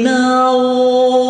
نار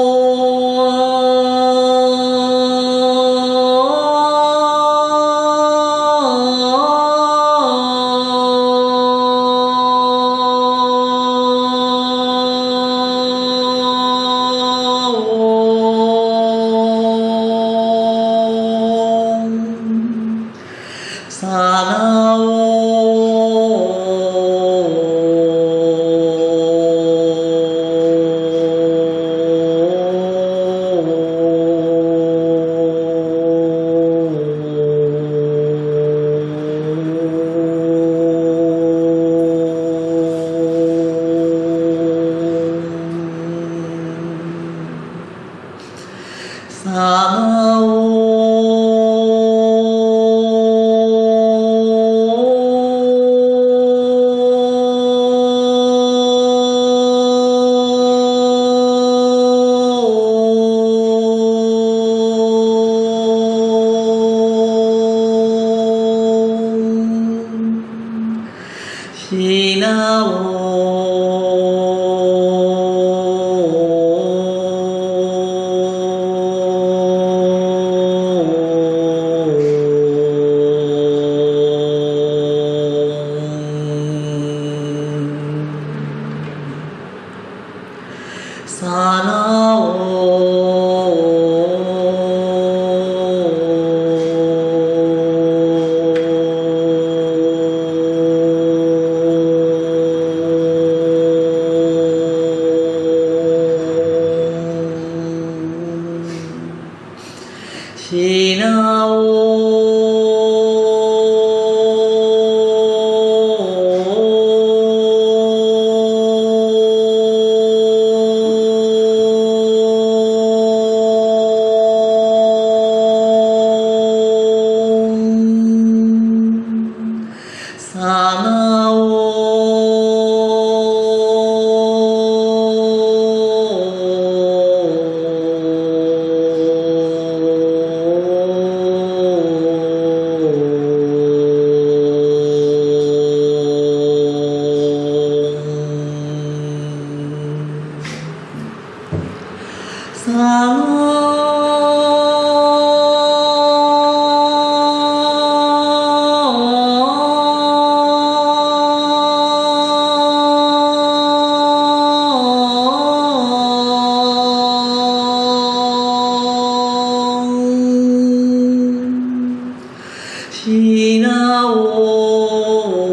نار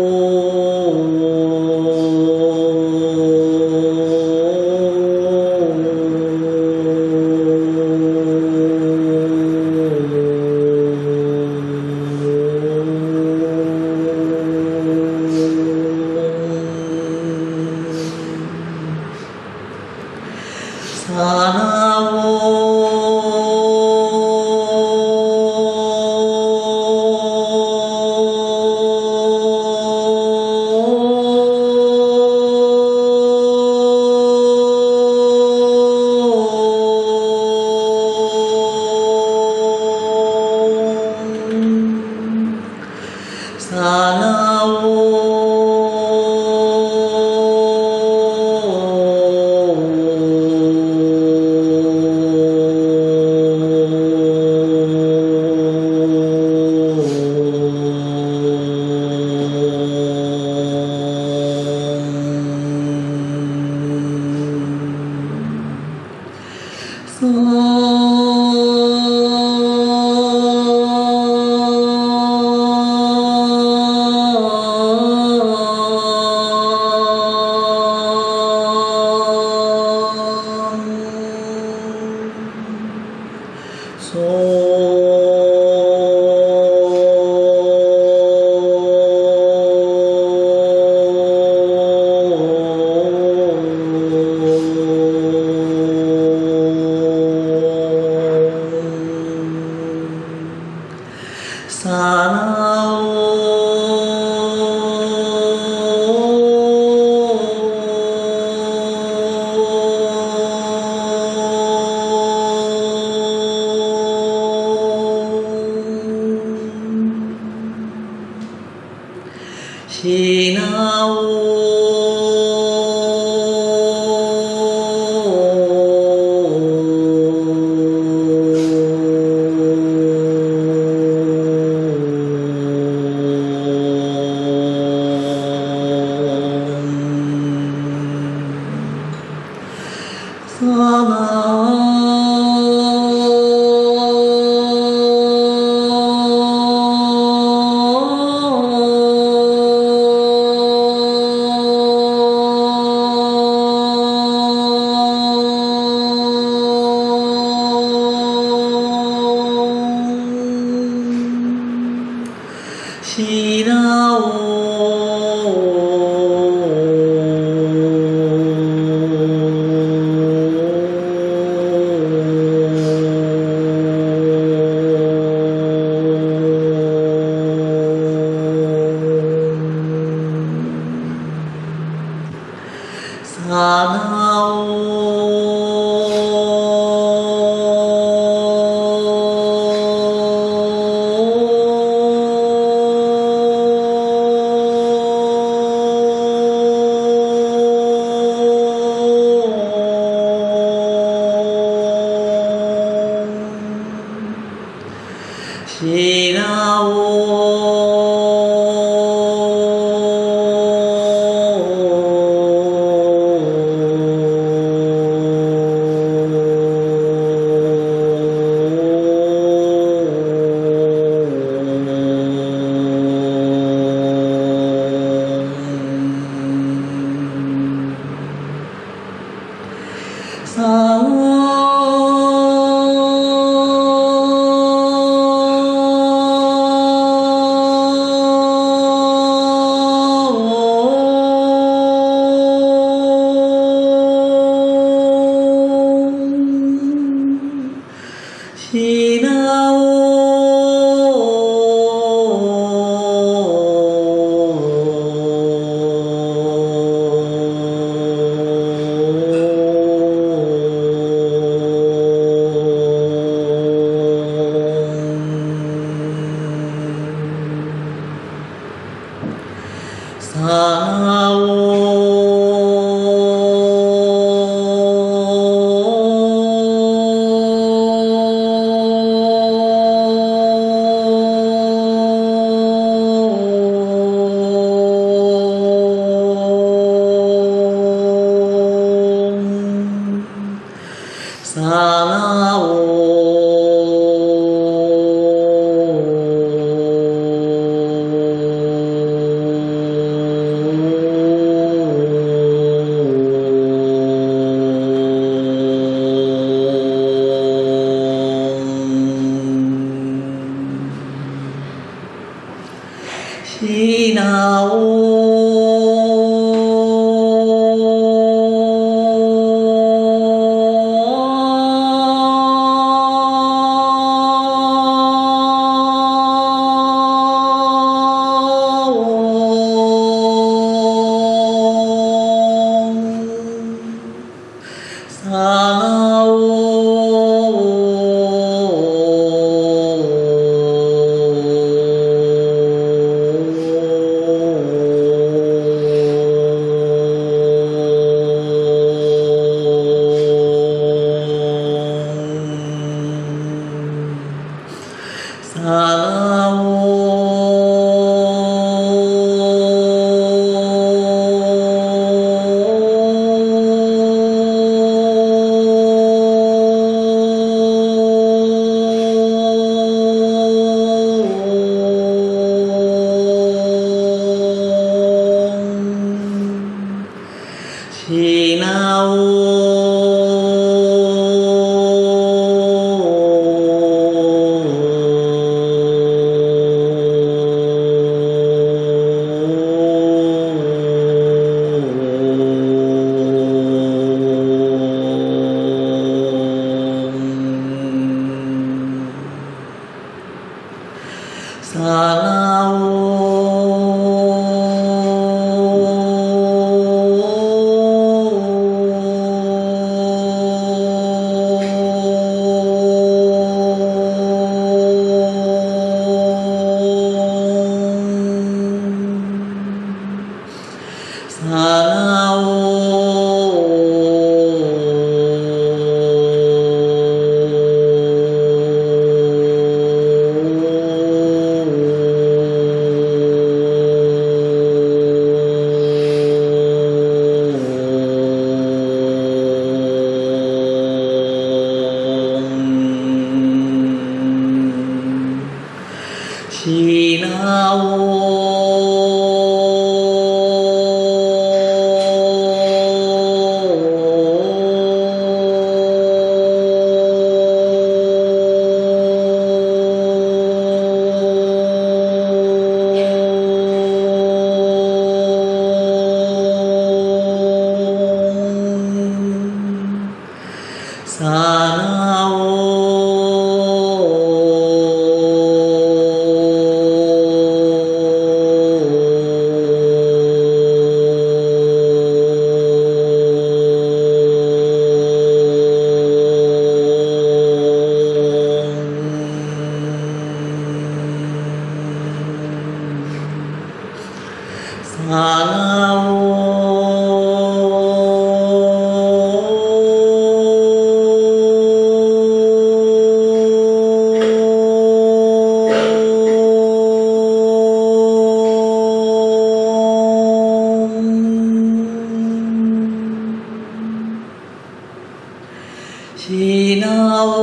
Chinavo.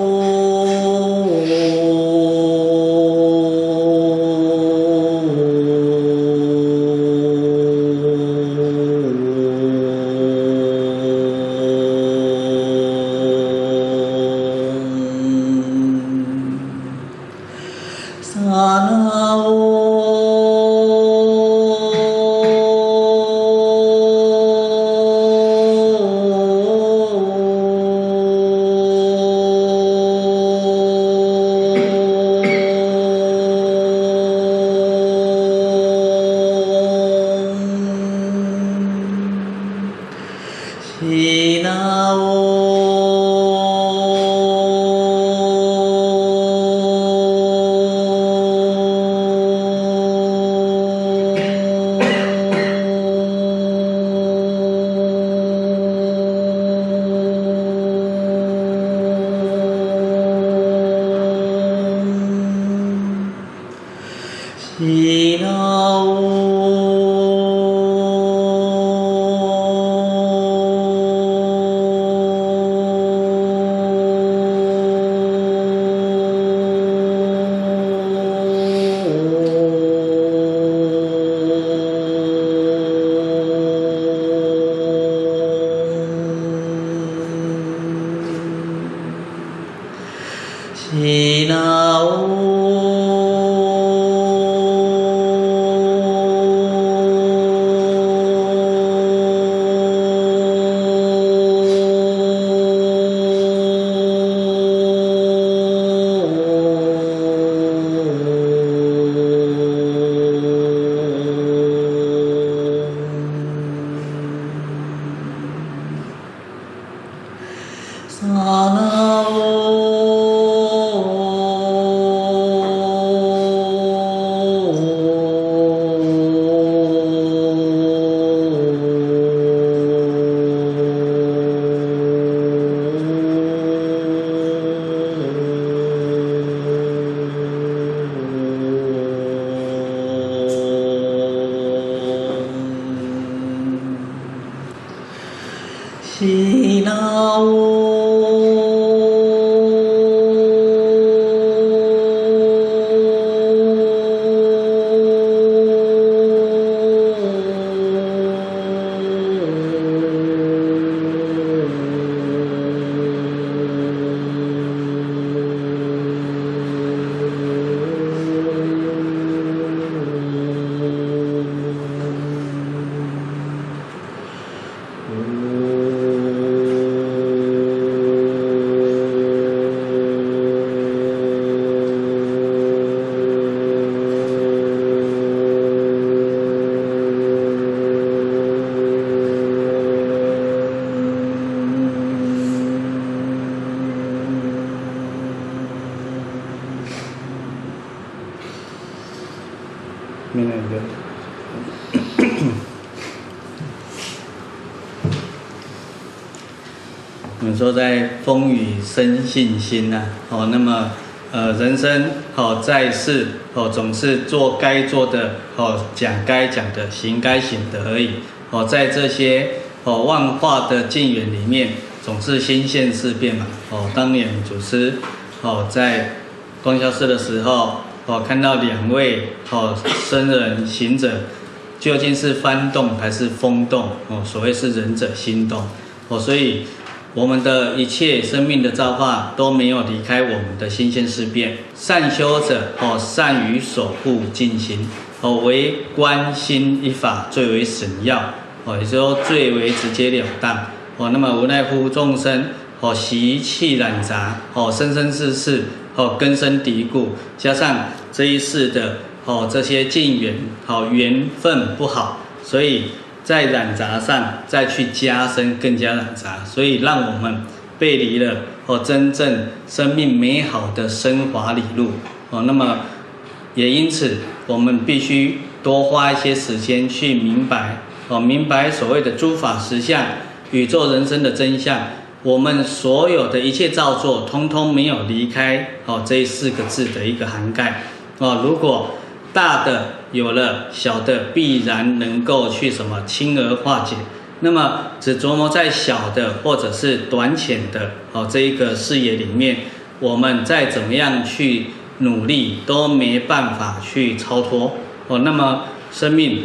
Oh. 说在风雨生信心呐，哦，那么呃人生哦在世哦总是做该做的哦，讲该讲的，行该行的而已哦，在这些哦万化的境缘里面，总是心现事变嘛哦。当年祖师哦在光孝寺的时候哦，看到两位哦僧人行者，究竟是幡动还是风动哦？所谓是仁者心动哦，所以。我们的一切生命的造化都没有离开我们的新鲜事变。善修者哦，善于守护静心哦，唯观心一法最为神要哦，也就是说最为直截了当哦。那么无奈乎众生哦，习气染杂哦，生生世世哦，根深蒂固，加上这一世的哦这些境缘哦缘分不好，所以。在染杂上再去加深，更加染杂，所以让我们背离了哦真正生命美好的升华理路哦。那么也因此，我们必须多花一些时间去明白哦，明白所谓的诸法实相、宇宙人生的真相。我们所有的一切造作，通通没有离开哦这四个字的一个涵盖哦。如果大的有了，小的必然能够去什么轻而化解。那么只琢磨在小的或者是短浅的哦这一个视野里面，我们再怎么样去努力都没办法去超脱哦。那么生命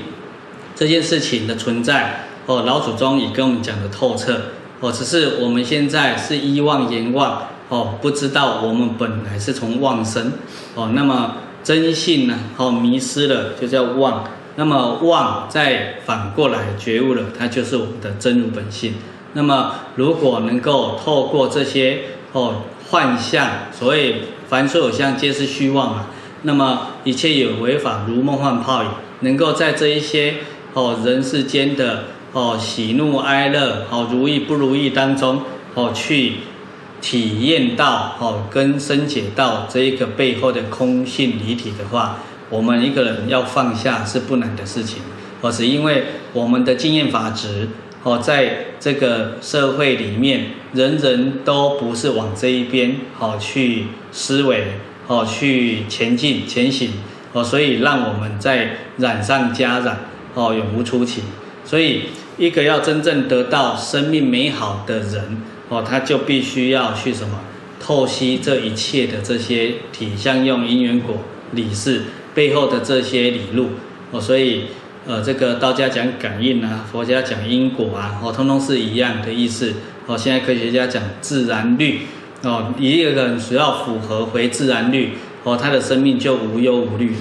这件事情的存在哦，老祖宗也跟我们讲的透彻哦，只是我们现在是依望言望哦，不知道我们本来是从妄生哦。那么。真性呢？哦，迷失了就叫妄。那么妄再反过来觉悟了，它就是我们的真如本性。那么如果能够透过这些哦幻象，所谓凡所有相皆是虚妄啊。那么一切有为法如梦幻泡影，能够在这一些哦人世间的哦喜怒哀乐哦如意不如意当中哦去体验到哦跟深解到这一个背后的空性离体的话，我们一个人要放下是不难的事情，而是因为我们的经验法则。哦，在这个社会里面，人人都不是往这一边好去思维，好去前进前行，哦，所以让我们在染上加染，哦，永无出期。所以，一个要真正得到生命美好的人，哦，他就必须要去什么？透析这一切的这些体相用因缘果理事背后的这些理路，哦，所以。呃，这个道家讲感应啊，佛家讲因果啊，哦，通通是一样的意思。哦，现在科学家讲自然律，哦，一个人只要符合回自然律，哦，他的生命就无忧无虑。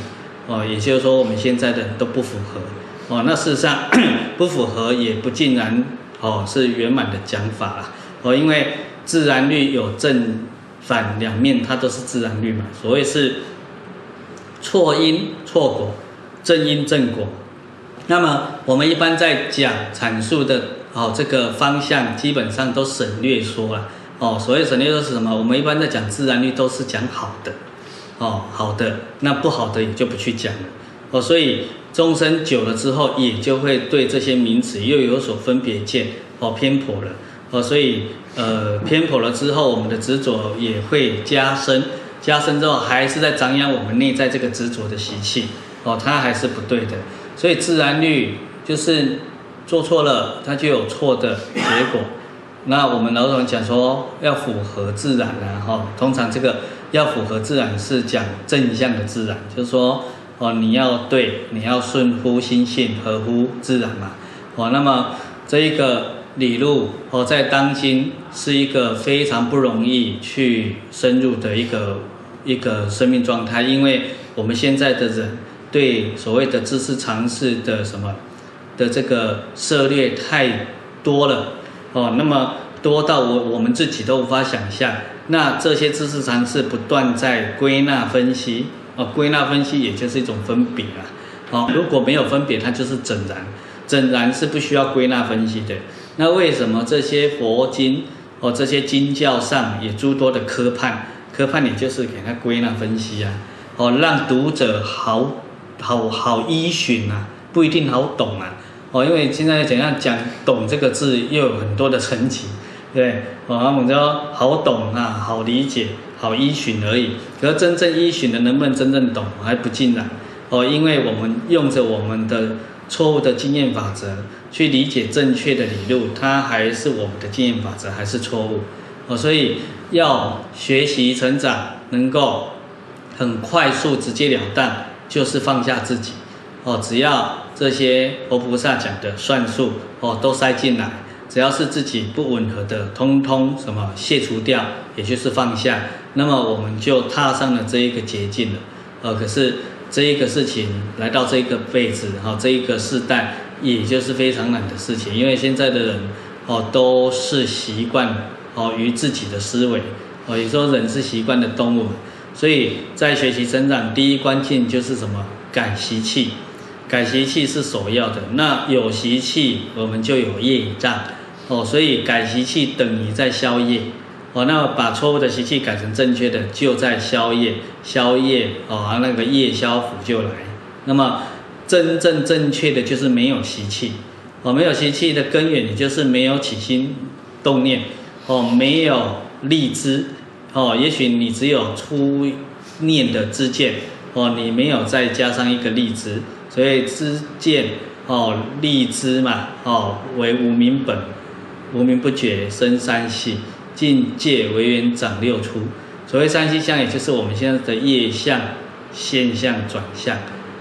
哦，也就是说，我们现在的人都不符合。哦，那事实上 不符合也不尽然，哦，是圆满的讲法啊。哦，因为自然律有正反两面，它都是自然律嘛。所谓是错因错果，正因正果。那么我们一般在讲阐述的哦，这个方向基本上都省略说了哦。所谓省略说是什么？我们一般在讲自然律都是讲好的哦，好的，那不好的也就不去讲了哦。所以终生久了之后，也就会对这些名词又有所分别见哦，偏颇了哦。所以呃偏颇了之后，我们的执着也会加深，加深之后还是在张扬我们内在这个执着的习气哦，它还是不对的。所以自然律就是做错了，它就有错的结果。那我们老总讲说要符合自然啊，哈，通常这个要符合自然是讲正向的自然，就是说哦，你要对，你要顺乎心性，合乎自然嘛。哦，那么这一个理路哦，在当今是一个非常不容易去深入的一个一个生命状态，因为我们现在的人。对所谓的知识常识的什么的这个涉猎太多了哦，那么多到我我们自己都无法想象。那这些知识常识不断在归纳分析哦，归纳分析也就是一种分别啊。哦，如果没有分别，它就是整然，整然是不需要归纳分析的。那为什么这些佛经哦，这些经教上也诸多的科判？科判也就是给它归纳分析啊，哦，让读者好。好好依循啊，不一定好懂啊，哦，因为现在怎样讲懂这个字又有很多的层级，对，哦，我们说好懂啊，好理解，好依循而已。可是真正依循的能不能真正懂还不尽然，哦，因为我们用着我们的错误的经验法则去理解正确的理路，它还是我们的经验法则还是错误，哦，所以要学习成长，能够很快速直截了当。就是放下自己，哦，只要这些佛菩萨讲的算术哦都塞进来，只要是自己不吻合的，通通什么卸除掉，也就是放下，那么我们就踏上了这一个捷径了。呃，可是这一个事情来到这一个辈子，哈，这一个世代，也就是非常难的事情，因为现在的人哦都是习惯哦于自己的思维，哦，也说人是习惯的动物。所以在学习成长，第一关键就是什么？改习气，改习气是首要的。那有习气，我们就有业障哦。所以改习气等于在消业哦。那把错误的习气改成正确的，就在宵夜，宵夜哦，那个夜宵福就来。那么真正正确的就是没有习气哦，没有习气的根源，也就是没有起心动念哦，没有立知。哦，也许你只有初念的知见，哦，你没有再加上一个立知，所以知见哦，立知嘛，哦，为无明本，无明不觉生三系，境界为缘长六出。所谓三系相，也就是我们现在的业相、现象、转向。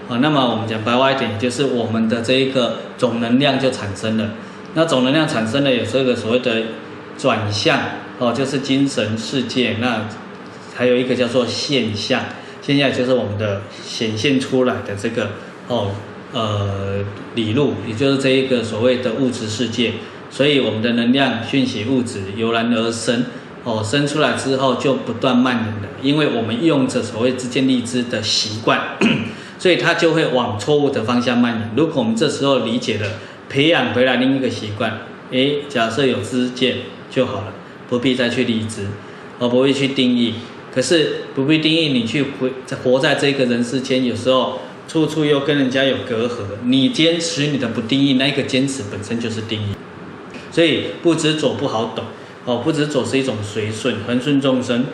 哦，那么我们讲白话一点，就是我们的这一个总能量就产生了。那总能量产生了，有这个所谓的转向。哦，就是精神世界，那还有一个叫做现象，现象就是我们的显现出来的这个哦呃理路，也就是这一个所谓的物质世界。所以我们的能量讯息物质油然而生，哦生出来之后就不断蔓延了，因为我们用着所谓知见立知的习惯，所以它就会往错误的方向蔓延。如果我们这时候理解了培养回来另一个习惯。诶，假设有知见就好了，不必再去立志，而不会去定义。可是不必定义，你去活活在这个人世间，有时候处处又跟人家有隔阂。你坚持你的不定义，那个坚持本身就是定义。所以不执着不好懂哦，不执着是一种随顺，恒顺众生，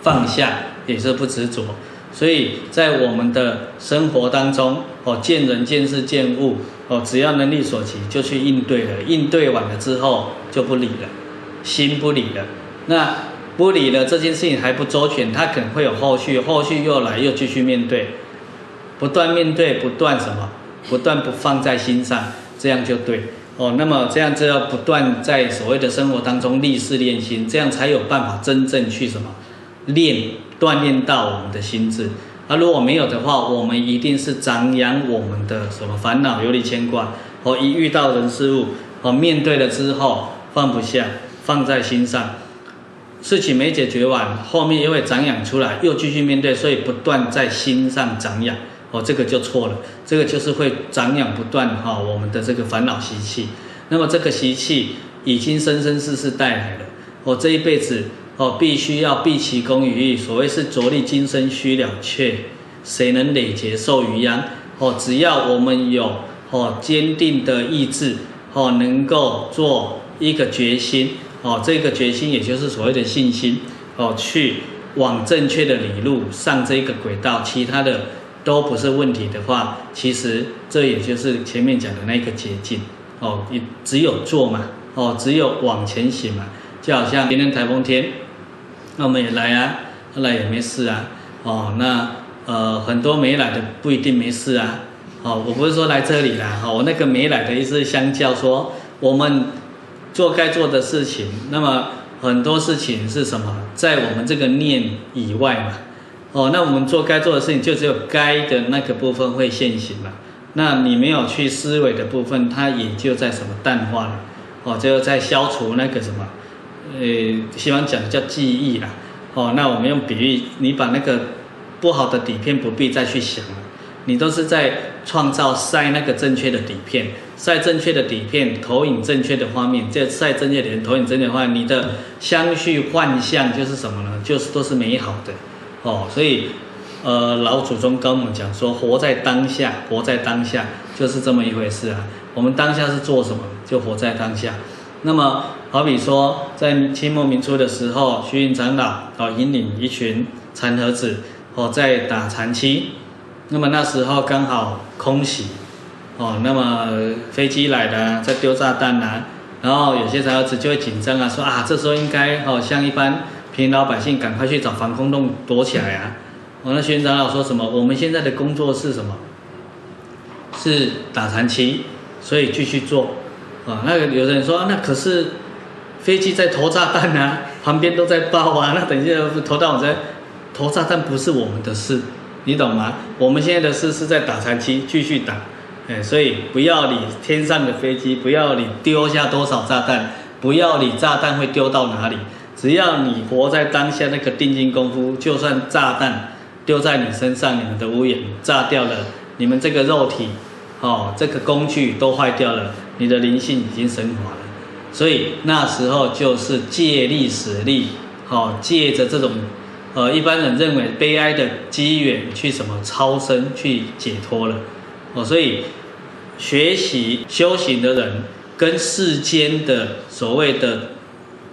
放下也是不执着。所以在我们的生活当中哦，见人见事见物哦，只要能力所及就去应对了，应对完了之后就不理了，心不理了。那不理了这件事情还不周全，他可能会有后续，后续又来又继续面对，不断面对，不断什么，不断不放在心上，这样就对哦。那么这样就要不断在所谓的生活当中立事练心，这样才有办法真正去什么练。锻炼到我们的心智，那如果没有的话，我们一定是长养我们的什么烦恼、忧虑、牵挂。哦，一遇到人事物，哦，面对了之后放不下，放在心上，事情没解决完，后面又会长养出来，又继续面对，所以不断在心上长养。哦，这个就错了，这个就是会长养不断哈，我们的这个烦恼习气。那么这个习气已经生生世世带来了，我这一辈子。哦，必须要毕其功于一，所谓是着力今生须了却，谁能累劫受余殃？哦，只要我们有哦坚定的意志，哦，能够做一个决心，哦，这个决心也就是所谓的信心，哦，去往正确的理路上这个轨道，其他的都不是问题的话，其实这也就是前面讲的那个捷径，哦，你只有做嘛，哦，只有往前行嘛，就好像今天台风天。那我们也来啊，后来也没事啊，哦，那呃很多没来的不一定没事啊，哦，我不是说来这里啦，哦，我那个没来的意思相较说，我们做该做的事情，那么很多事情是什么，在我们这个念以外嘛，哦，那我们做该做的事情就只有该的那个部分会现行嘛，那你没有去思维的部分，它也就在什么淡化了，哦，就在消除那个什么。呃，希望讲的叫记忆啦，哦，那我们用比喻，你把那个不好的底片不必再去想了，你都是在创造晒那个正确的底片，晒正确的底片，投影正确的画面，这晒正确的人，投影正确的画面，你的相续幻象就是什么呢？就是都是美好的，哦，所以呃，老祖宗跟我们讲说，活在当下，活在当下就是这么一回事啊。我们当下是做什么？就活在当下。那么，好比说，在清末民初的时候，虚云长老哦引领一群禅和子哦在打禅七，那么那时候刚好空袭哦，那么飞机来了，在丢炸弹呐，然后有些禅和子就会紧张啊，说啊，这时候应该哦像一般平老百姓，赶快去找防空洞躲起来啊。我，那虚云长老说什么？我们现在的工作是什么？是打残期，所以继续做。啊，那个有人说，那可是飞机在投炸弹啊，旁边都在爆啊，那等一下投到我这，投炸弹不是我们的事，你懂吗？我们现在的事是在打残期，继续打，哎，所以不要理天上的飞机，不要理丢下多少炸弹，不要理炸弹会丢到哪里，只要你活在当下那个定金功夫，就算炸弹丢在你身上，你们的屋檐炸掉了，你们这个肉体。哦，这个工具都坏掉了，你的灵性已经升华了，所以那时候就是借力使力，哦，借着这种，呃，一般人认为悲哀的机缘去什么超生去解脱了，哦，所以学习修行的人跟世间的所谓的，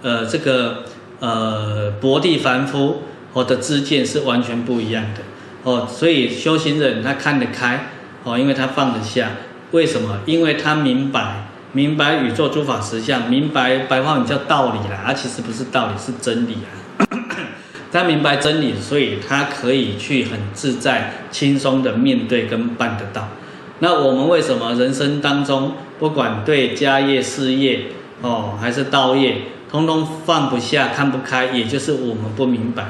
呃，这个呃薄地凡夫或的知见是完全不一样的，哦，所以修行人他看得开。哦，因为他放得下，为什么？因为他明白，明白宇宙诸法实相，明白白话语叫道理啦，它其实不是道理，是真理啊。他明白真理，所以他可以去很自在、轻松的面对跟办得到。那我们为什么人生当中，不管对家业、事业，哦，还是道业，通通放不下、看不开，也就是我们不明白，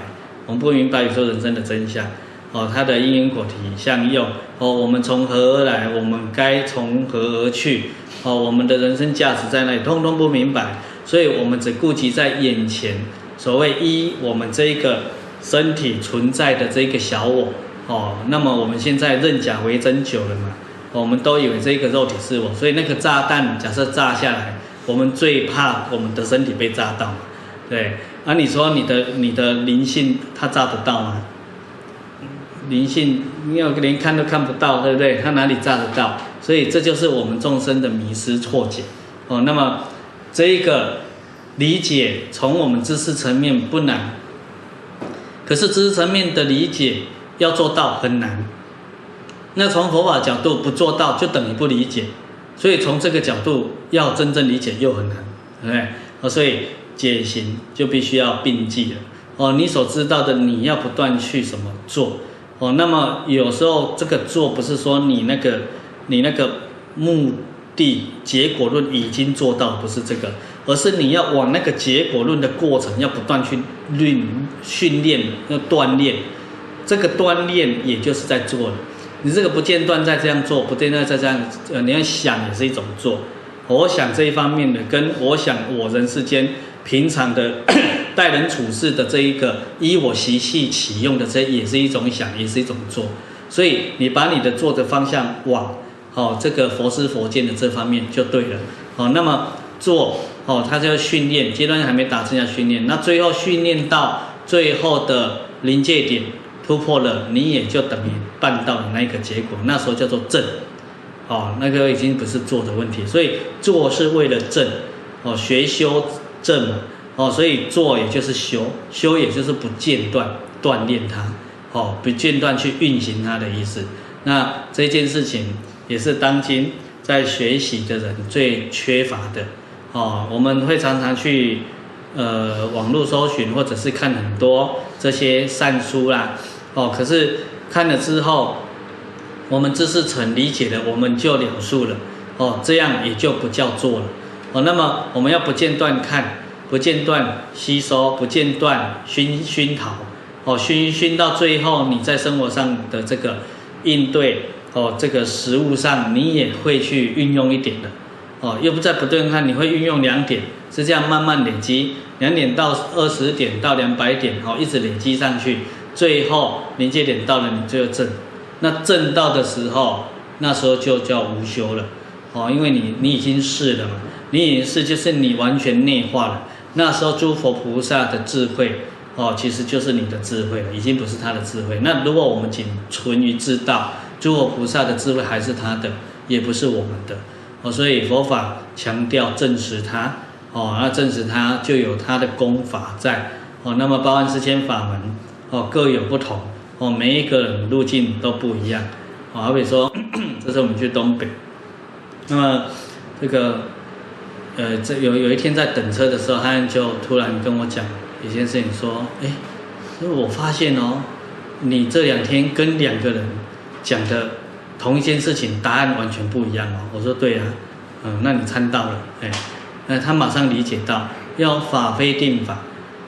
我们不明白宇宙人生的真相。哦，它的因缘果体相用哦，我们从何而来？我们该从何而去？哦，我们的人生价值在哪里？通通不明白，所以我们只顾及在眼前。所谓一，我们这一个身体存在的这个小我哦，那么我们现在认假为真久了嘛？我们都以为这个肉体是我，所以那个炸弹假设炸下来，我们最怕我们的身体被炸到，对。而、啊、你说你的你的灵性它炸得到吗？灵性你要连看都看不到，对不对？它哪里炸得到？所以这就是我们众生的迷失错解哦。那么这一个理解从我们知识层面不难，可是知识层面的理解要做到很难。那从佛法角度不做到就等于不理解，所以从这个角度要真正理解又很难，对不对？所以解行就必须要并济了。哦，你所知道的你要不断去什么做。哦，那么有时候这个做不是说你那个你那个目的结果论已经做到，不是这个，而是你要往那个结果论的过程要不断去练训练要锻炼，这个锻炼也就是在做了。你这个不间断在这样做，不间断在这样，呃，你要想也是一种做。我想这一方面的，跟我想我人世间平常的。待人处事的这一个依我习气起用的，这也是一种想，也是一种做。所以你把你的做的方向往哦这个佛师佛见的这方面就对了。哦，那么做哦，他就要训练，阶段还没达，成要训练。那最后训练到最后的临界点突破了，你也就等于办到了那个结果。那时候叫做正。哦，那个已经不是做的问题。所以做是为了正。哦，学修正。哦，所以做也就是修，修也就是不间断锻炼它，哦，不间断去运行它的意思。那这件事情也是当今在学习的人最缺乏的。哦，我们会常常去呃网络搜寻，或者是看很多这些善书啦。哦，可是看了之后，我们知识层理解了，我们就了数了。哦，这样也就不叫做了。哦，那么我们要不间断看。不间断吸收，不间断熏熏陶，哦，熏熏到最后，你在生活上的这个应对，哦，这个食物上你也会去运用一点的，哦，又不在不断看，你会运用两点，是这样慢慢累积，两点到二十点到两百点，哦，一直累积上去，最后临界点到了，你就证，那证到的时候，那时候就叫无修了，哦，因为你你已经是了嘛，你已经是就是你完全内化了。那时候诸佛菩萨的智慧，哦，其实就是你的智慧了，已经不是他的智慧。那如果我们仅存于知道，诸佛菩萨的智慧还是他的，也不是我们的。哦，所以佛法强调证实他，哦，那证实他就有他的功法在。哦，那么八万四千法门，哦，各有不同。哦，每一个人路径都不一样。哦，好比说，这是我们去东北，那么这个。呃，这有有一天在等车的时候，他就突然跟我讲一件事情，说：“哎，因为我发现哦，你这两天跟两个人讲的同一件事情，答案完全不一样哦。”我说：“对呀，嗯，那你参到了，哎，那他马上理解到要法非定法，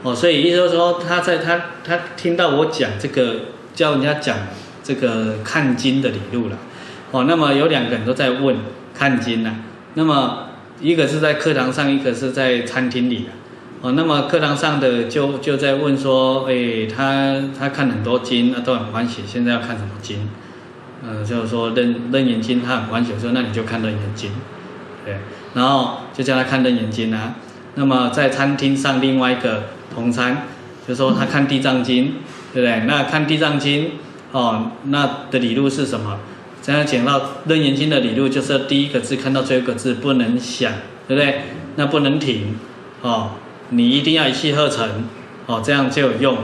哦，所以意思就是说他在他他听到我讲这个教人家讲这个看经的理路了，哦，那么有两个人都在问看经呐，那么。一个是在课堂上，一个是在餐厅里的，哦，那么课堂上的就就在问说，哎，他他看很多经，那都很欢喜，现在要看什么经？嗯，就是说楞楞严经，他很欢喜，我说那你就看楞严经，对，然后就叫他看楞严经啊。那么在餐厅上，另外一个同餐，就说他看地藏经，对不对？那看地藏经，哦，那的理路是什么？这样讲到《楞严经》的理路，就是第一个字看到最后一个字不能想，对不对？那不能停，哦，你一定要一气呵成，哦，这样就有用。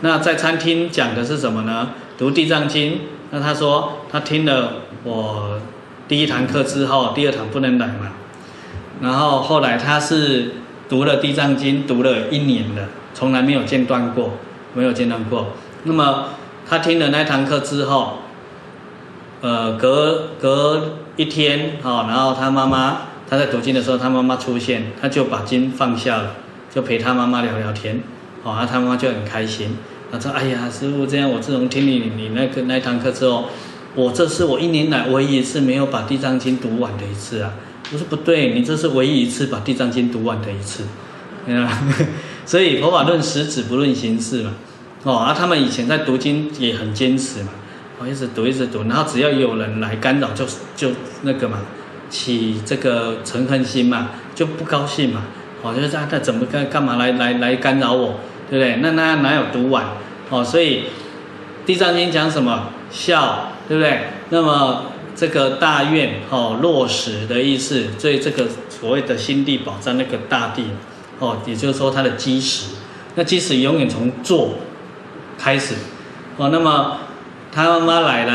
那在餐厅讲的是什么呢？读《地藏经》，那他说他听了我第一堂课之后，第二堂不能来嘛。然后后来他是读了《地藏经》，读了一年了，从来没有间断过，没有间断过。那么他听了那堂课之后。呃，隔隔一天，好，然后他妈妈他在读经的时候，他妈妈出现，他就把经放下了，就陪他妈妈聊聊天，好，他妈妈就很开心，他说：“哎呀，师父，这样我自从听你你那个那堂课之后，我这是我一年来唯一一次没有把地藏经读完的一次啊。”我说：“不对，你这是唯一一次把地藏经读完的一次，所以佛法论实质不论形式嘛，哦，啊，他们以前在读经也很坚持嘛。”哦，一直读一直读，然后只要有人来干扰就，就那个嘛，起这个嗔恨心嘛，就不高兴嘛，哦，就是他他怎么干干嘛来来来干扰我，对不对？那那哪有读完？哦，所以地藏经讲什么孝，对不对？那么这个大愿哦落实的意思，所以这个所谓的心地宝藏那个大地哦，也就是说它的基石，那基石永远从做开始哦，那么。他妈妈来了，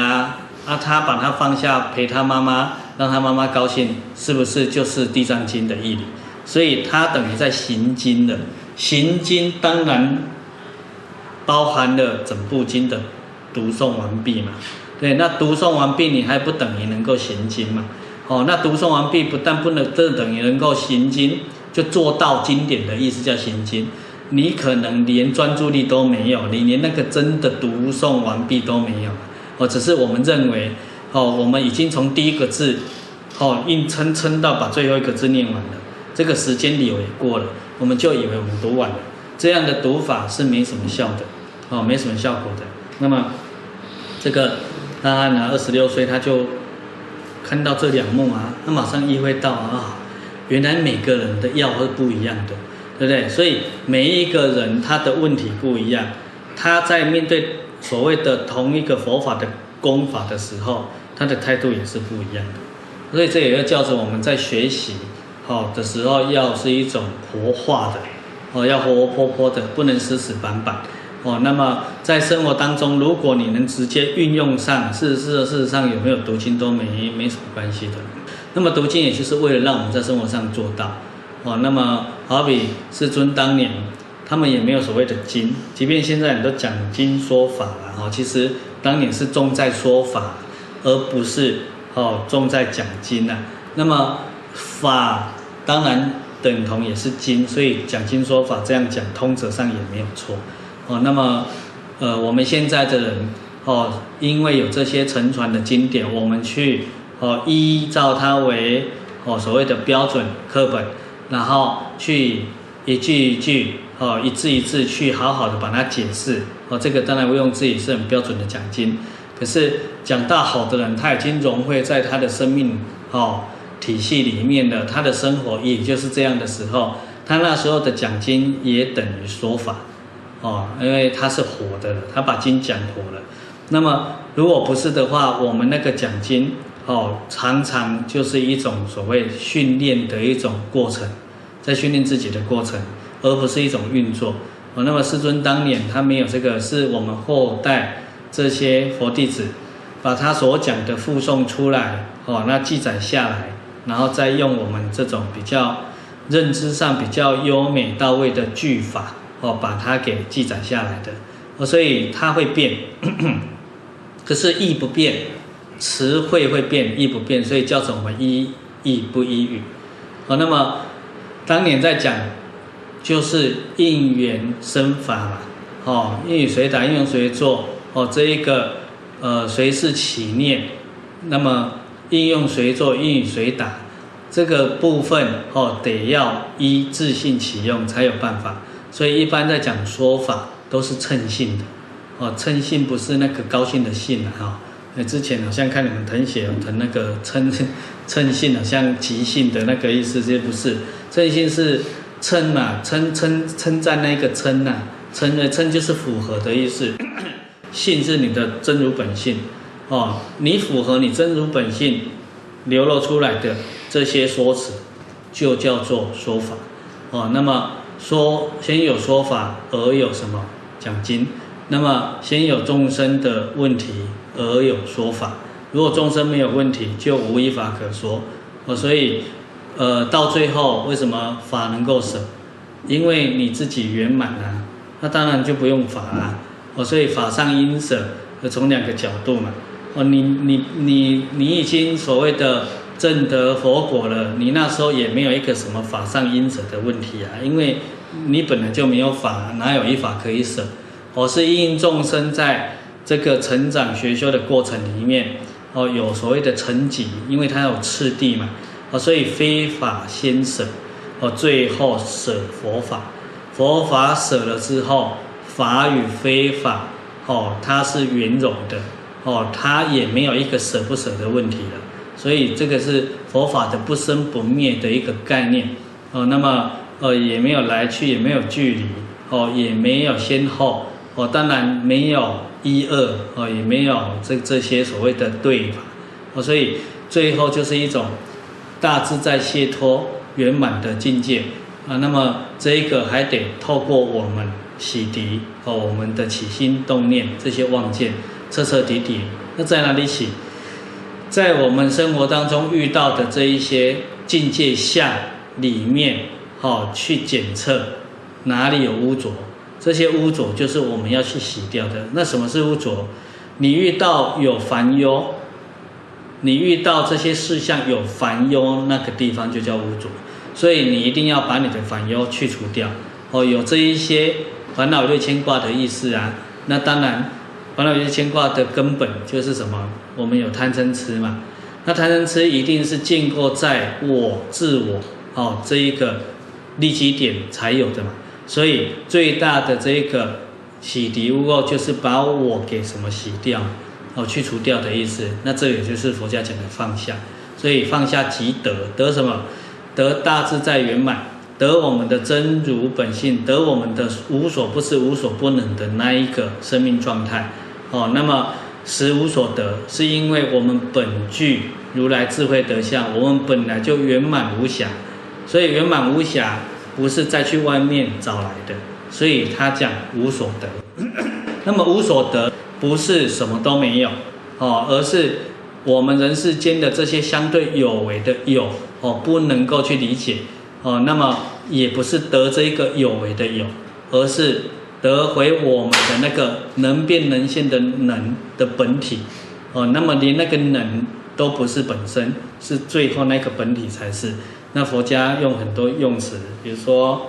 啊，他把他放下，陪他妈妈，让他妈妈高兴，是不是就是《地藏经》的义理？所以他等于在行经的，行经当然包含了整部经的读诵完毕嘛。对，那读诵完毕，你还不等于能够行经嘛？哦，那读诵完毕不但不能，这等于能够行经，就做到经典的意思叫行经。你可能连专注力都没有，你连那个真的读诵完毕都没有，哦，只是我们认为，哦，我们已经从第一个字，哦，硬撑撑到把最后一个字念完了，这个时间流也过了，我们就以为我们读完了，这样的读法是没什么效的，哦，没什么效果的。那么，这个那他呢，二十六岁他就看到这两幕啊，他马上意会到啊，原来每个人的药是不一样的。对不对？所以每一个人他的问题不一样，他在面对所谓的同一个佛法的功法的时候，他的态度也是不一样的。所以这也要叫做我们在学习好的时候，要是一种活化的哦，要活活泼泼的，不能死死板板哦。那么在生活当中，如果你能直接运用上，事实事实上有没有读经都没没什么关系的。那么读经也就是为了让我们在生活上做到。哦，那么好比世尊当年，他们也没有所谓的经，即便现在很多讲经说法了，哦，其实当年是重在说法，而不是哦重在讲经呐。那么法当然等同也是经，所以讲经说法这样讲，通则上也没有错。哦，那么呃我们现在的人哦，因为有这些承传的经典，我们去哦依照它为哦所谓的标准课本。然后去一句一句哦，一字一字去好好的把它解释哦。这个当然不用自己是很标准的讲经，可是讲到好的人，他已经融汇在他的生命哦体系里面了，他的生活也就是这样的时候，他那时候的讲经也等于说法哦，因为他是活的了，他把经讲活了。那么如果不是的话，我们那个讲经。哦，常常就是一种所谓训练的一种过程，在训练自己的过程，而不是一种运作。哦，那么师尊当年他没有这个，是我们后代这些佛弟子把他所讲的附送出来，哦，那记载下来，然后再用我们这种比较认知上比较优美到位的句法，哦，把它给记载下来的。哦，所以它会变，可是义不变。词汇会变，义不变，所以叫做我们一义不一语。好，那么当年在讲，就是应缘生法嘛。哦，应与随打，应用随做。哦，这一个呃谁是起念，那么应用随做，应与随打，这个部分哦得要依自性启用才有办法。所以一般在讲说法都是称性的。哦，称性不是那个高兴的兴啊。哈。那之前好像看你们謄写謄那个称 称性，好像即兴的那个意思，这不是称性是称嘛，称称称赞那个称呐，称的称就是符合的意思，性是你的真如本性哦，你符合你真如本性流露出来的这些说辞，就叫做说法哦。那么说先有说法，而有什么讲经？那么先有众生的问题。而有说法，如果众生没有问题，就无一法可说。哦，所以，呃，到最后为什么法能够舍？因为你自己圆满啊，那当然就不用法啊。哦，所以法上应舍，从两个角度嘛。哦，你你你你已经所谓的证得佛果了，你那时候也没有一个什么法上应舍的问题啊，因为你本来就没有法，哪有一法可以舍？我是因众生在。这个成长学修的过程里面，哦，有所谓的层级，因为它有次第嘛，哦，所以非法先舍，哦，最后舍佛法，佛法舍了之后，法与非法，哦，它是圆融的，哦，它也没有一个舍不舍的问题了。所以这个是佛法的不生不灭的一个概念哦。那么呃也没有来去，也没有距离哦，也没有先后哦，当然没有一二哦，也没有这这些所谓的对法哦。所以最后就是一种大自在解脱圆满的境界啊。那么这一个还得透过我们洗涤哦，我们的起心动念这些妄见彻彻底底。那在哪里洗？在我们生活当中遇到的这一些境界相里面，好去检测哪里有污浊，这些污浊就是我们要去洗掉的。那什么是污浊？你遇到有烦忧，你遇到这些事项有烦忧，那个地方就叫污浊。所以你一定要把你的烦忧去除掉。哦，有这一些烦恼又牵挂的意思啊，那当然。烦恼业牵挂的根本就是什么？我们有贪嗔痴嘛？那贪嗔痴一定是建构在我自我哦这一个立基点才有的嘛。所以最大的这一个洗涤污垢，就是把我给什么洗掉哦，去除掉的意思。那这也就是佛家讲的放下。所以放下即得，得什么？得大自在圆满，得我们的真如本性，得我们的无所不是、无所不能的那一个生命状态。哦，那么实无所得，是因为我们本具如来智慧德相，我们本来就圆满无瑕，所以圆满无瑕不是再去外面找来的，所以他讲无所得。那么无所得不是什么都没有，哦，而是我们人世间的这些相对有为的有，哦，不能够去理解，哦，那么也不是得这一个有为的有，而是。得回我们的那个能变能现的能的本体，哦，那么连那个能都不是本身，是最后那个本体才是。那佛家用很多用词，比如说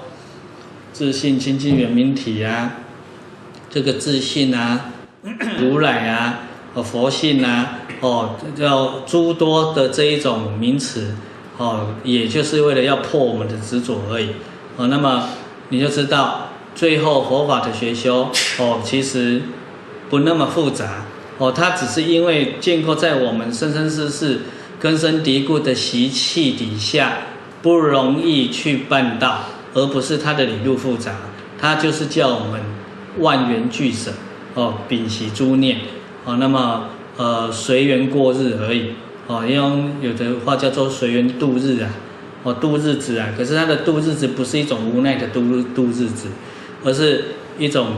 自信清净圆明体啊，这个自信啊，如来啊，哦，佛性啊，哦，叫诸多的这一种名词，哦，也就是为了要破我们的执着而已。哦，那么你就知道。最后佛法的学修哦，其实不那么复杂哦，它只是因为建构在我们生生世世根深蒂固的习气底下，不容易去办到，而不是它的理路复杂。它就是叫我们万缘俱舍哦，摒息诸念哦，那么呃随缘过日而已哦，因为有的话叫做随缘度日啊，哦度日子啊，可是它的度日子不是一种无奈的度度日子。而是一种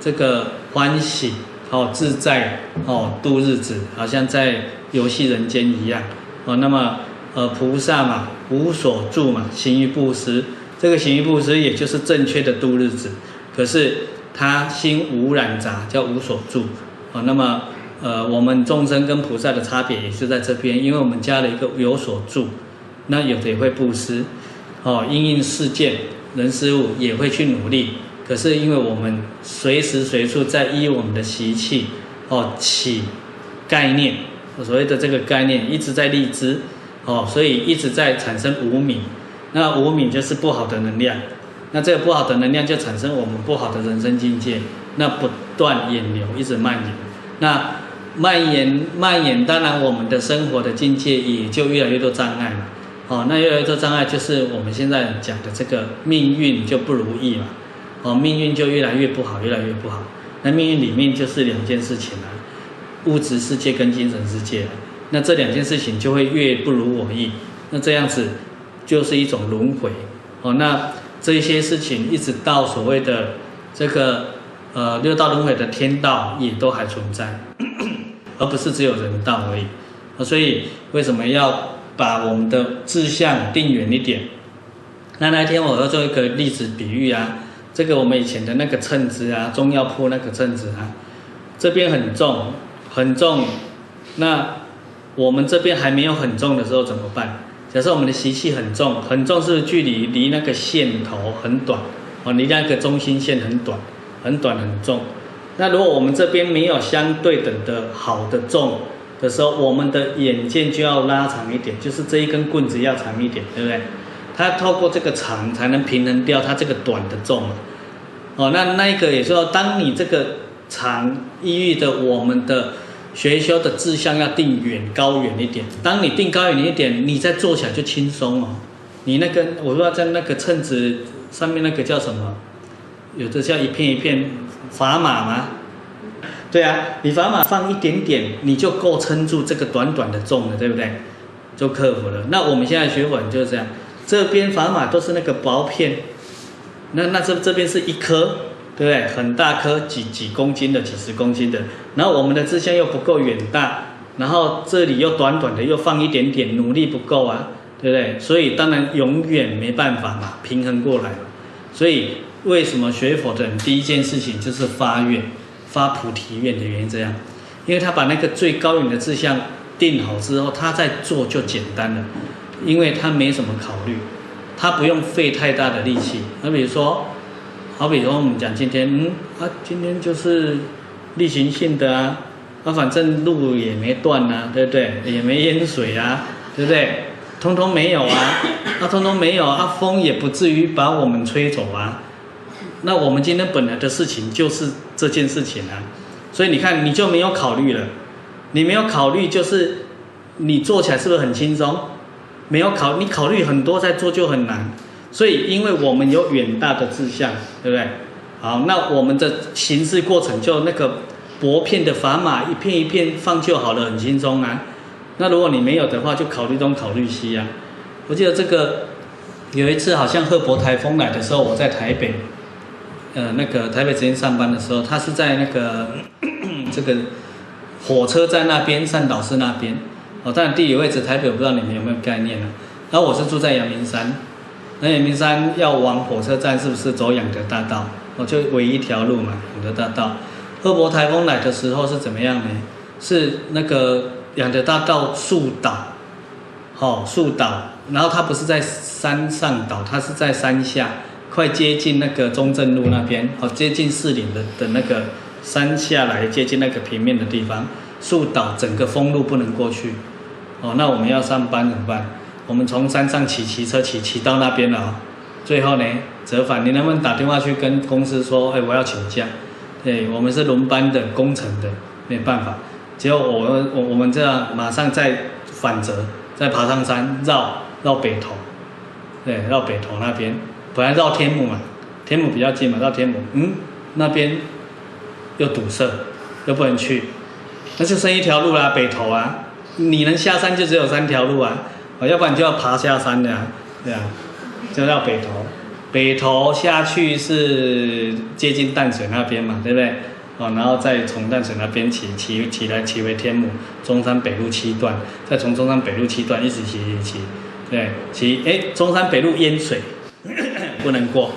这个欢喜哦，自在哦，度日子，好像在游戏人间一样哦。那么呃，菩萨嘛，无所住嘛，行于布施，这个行于布施也就是正确的度日子。可是他心无染杂，叫无所住哦。那么呃，我们众生跟菩萨的差别也是在这边，因为我们加了一个有所住，那有的也会布施哦，因应世间人事物也会去努力。可是因为我们随时随处在依我们的习气哦起概念，所谓的这个概念一直在立知哦，所以一直在产生无明，那无明就是不好的能量，那这个不好的能量就产生我们不好的人生境界，那不断引流，一直蔓延，那蔓延蔓延，当然我们的生活的境界也就越来越多障碍了，哦，那越来越多障碍就是我们现在讲的这个命运就不如意嘛。哦，命运就越来越不好，越来越不好。那命运里面就是两件事情啊，物质世界跟精神世界。那这两件事情就会越不如我意。那这样子就是一种轮回。哦，那这些事情一直到所谓的这个呃六道轮回的天道也都还存在，而不是只有人道而已。所以为什么要把我们的志向定远一点？那那天我要做一个例子比喻啊。这个我们以前的那个秤子啊，中药铺那个秤子啊，这边很重，很重。那我们这边还没有很重的时候怎么办？假设我们的习气很重，很重是距离离那个线头很短，哦，离那个中心线很短，很短很重。那如果我们这边没有相对等的好的重的时候，我们的眼见就要拉长一点，就是这一根棍子要长一点，对不对？它透过这个长才能平衡掉它这个短的重嘛，哦，那那一个也说，当你这个长抑郁的我们的学修的志向要定远高远一点。当你定高远一点，你再做起来就轻松哦。你那个我不知道在那个秤子上面那个叫什么？有的叫一片一片砝码吗？对啊，你砝码放一点点，你就够撑住这个短短的重了，对不对？就克服了。那我们现在学稳就是这样，这边砝码都是那个薄片，那那这这边是一颗。对不对？很大颗，几几公斤的，几十公斤的。然后我们的志向又不够远大，然后这里又短短的，又放一点点，努力不够啊，对不对？所以当然永远没办法嘛，平衡过来嘛。所以为什么学佛的人第一件事情就是发愿，发菩提愿的原因这样，因为他把那个最高远的志向定好之后，他再做就简单了，因为他没什么考虑，他不用费太大的力气。那比如说。好比说，我们讲今天，嗯，啊，今天就是例行性的啊，啊，反正路也没断啊，对不对？也没淹水啊，对不对？通通没有啊，啊，通通没有啊，风也不至于把我们吹走啊。那我们今天本来的事情就是这件事情啊，所以你看，你就没有考虑了，你没有考虑，就是你做起来是不是很轻松？没有考，你考虑很多再做就很难。所以，因为我们有远大的志向，对不对？好，那我们的行事过程就那个薄片的砝码，一片一片放就好了，很轻松啊。那如果你没有的话，就考虑东考虑西啊。我记得这个有一次，好像贺伯台风来的时候，我在台北，呃，那个台北这边上班的时候，他是在那个这个火车站那边，善导寺那边。哦，当然地理位置台北，我不知道你们有没有概念呢、啊？然后我是住在阳明山。那阳明山要往火车站，是不是走仰德大道？哦，就唯一一条路嘛，仰德大道。贺伯台风来的时候是怎么样呢？是那个仰德大道树倒，好树倒，然后它不是在山上倒，它是在山下，快接近那个中正路那边，好接近士林的的那个山下来，接近那个平面的地方，树倒，整个封路不能过去。哦，那我们要上班怎么办？我们从山上骑骑车骑骑到那边了，最后呢折返，你能不能打电话去跟公司说，哎，我要请假？对，我们是轮班的工程的，没办法。结果我我我们这样马上再反折，再爬上山绕绕北头，对，绕北头那边，本来绕天母嘛，天母比较近嘛，绕天母，嗯，那边又堵塞，又不能去，那就剩一条路啦，北头啊，你能下山就只有三条路啊。哦，要不然就要爬下山的，对啊，就到北头，北头下去是接近淡水那边嘛，对不对？哦，然后再从淡水那边骑骑骑来骑回天母中山北路七段，再从中山北路七段一直骑骑骑，对，骑哎中山北路淹水，不能过，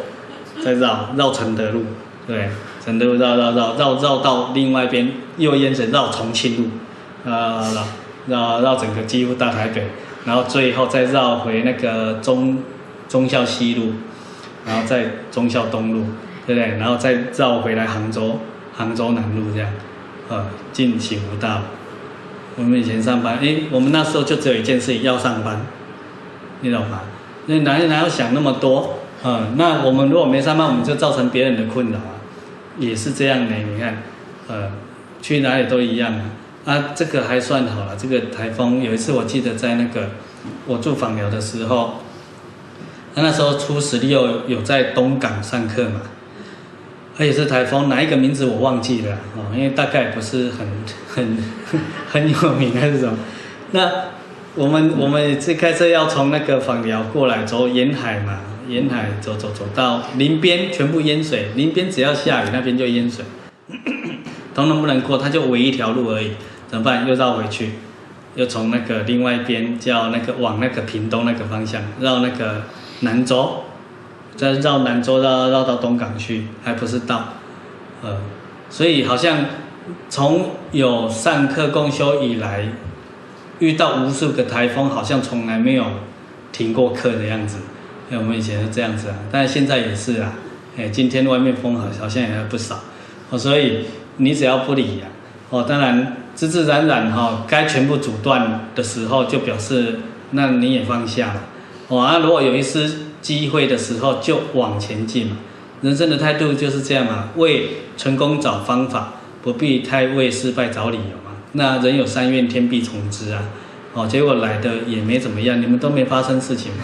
再绕绕承德路，对，承德路绕绕绕绕绕到另外一边又淹水，绕重庆路，啊绕绕绕整个几乎大台北。然后最后再绕回那个中中校西路，然后再中校东路，对不对？然后再绕回来杭州杭州南路这样，呃，进喜福大。我们以前上班，哎，我们那时候就只有一件事情要上班，你懂吗？那哪哪有想那么多？嗯，那我们如果没上班，我们就造成别人的困扰啊，也是这样的。你看，呃，去哪里都一样啊。啊，这个还算好了。这个台风有一次，我记得在那个我住访寮的时候，那那时候初十六有在东港上课嘛，而且是台风，哪一个名字我忘记了哦，因为大概不是很很 很有名还是什么。那我们我们这开车要从那个访寮过来，走沿海嘛，沿海走走走到林边，全部淹水。林边只要下雨，那边就淹水，通能不能过，它就唯一条路而已。怎么办？又绕回去，又从那个另外一边叫那个往那个屏东那个方向绕那个南州，再绕南州绕绕到东港去，还不是到，呃，所以好像从有上课共修以来，遇到无数个台风，好像从来没有停过课的样子。哎，我们以前是这样子啊，但是现在也是啊。哎，今天外面风好好像也还不少，所以你只要不理呀，哦，当然。自自然然哈，该全部阻断的时候，就表示那你也放下了。哦啊，如果有一丝机会的时候，就往前进嘛。人生的态度就是这样嘛，为成功找方法，不必太为失败找理由嘛。那人有三愿，天必从之啊。哦，结果来的也没怎么样，你们都没发生事情嘛，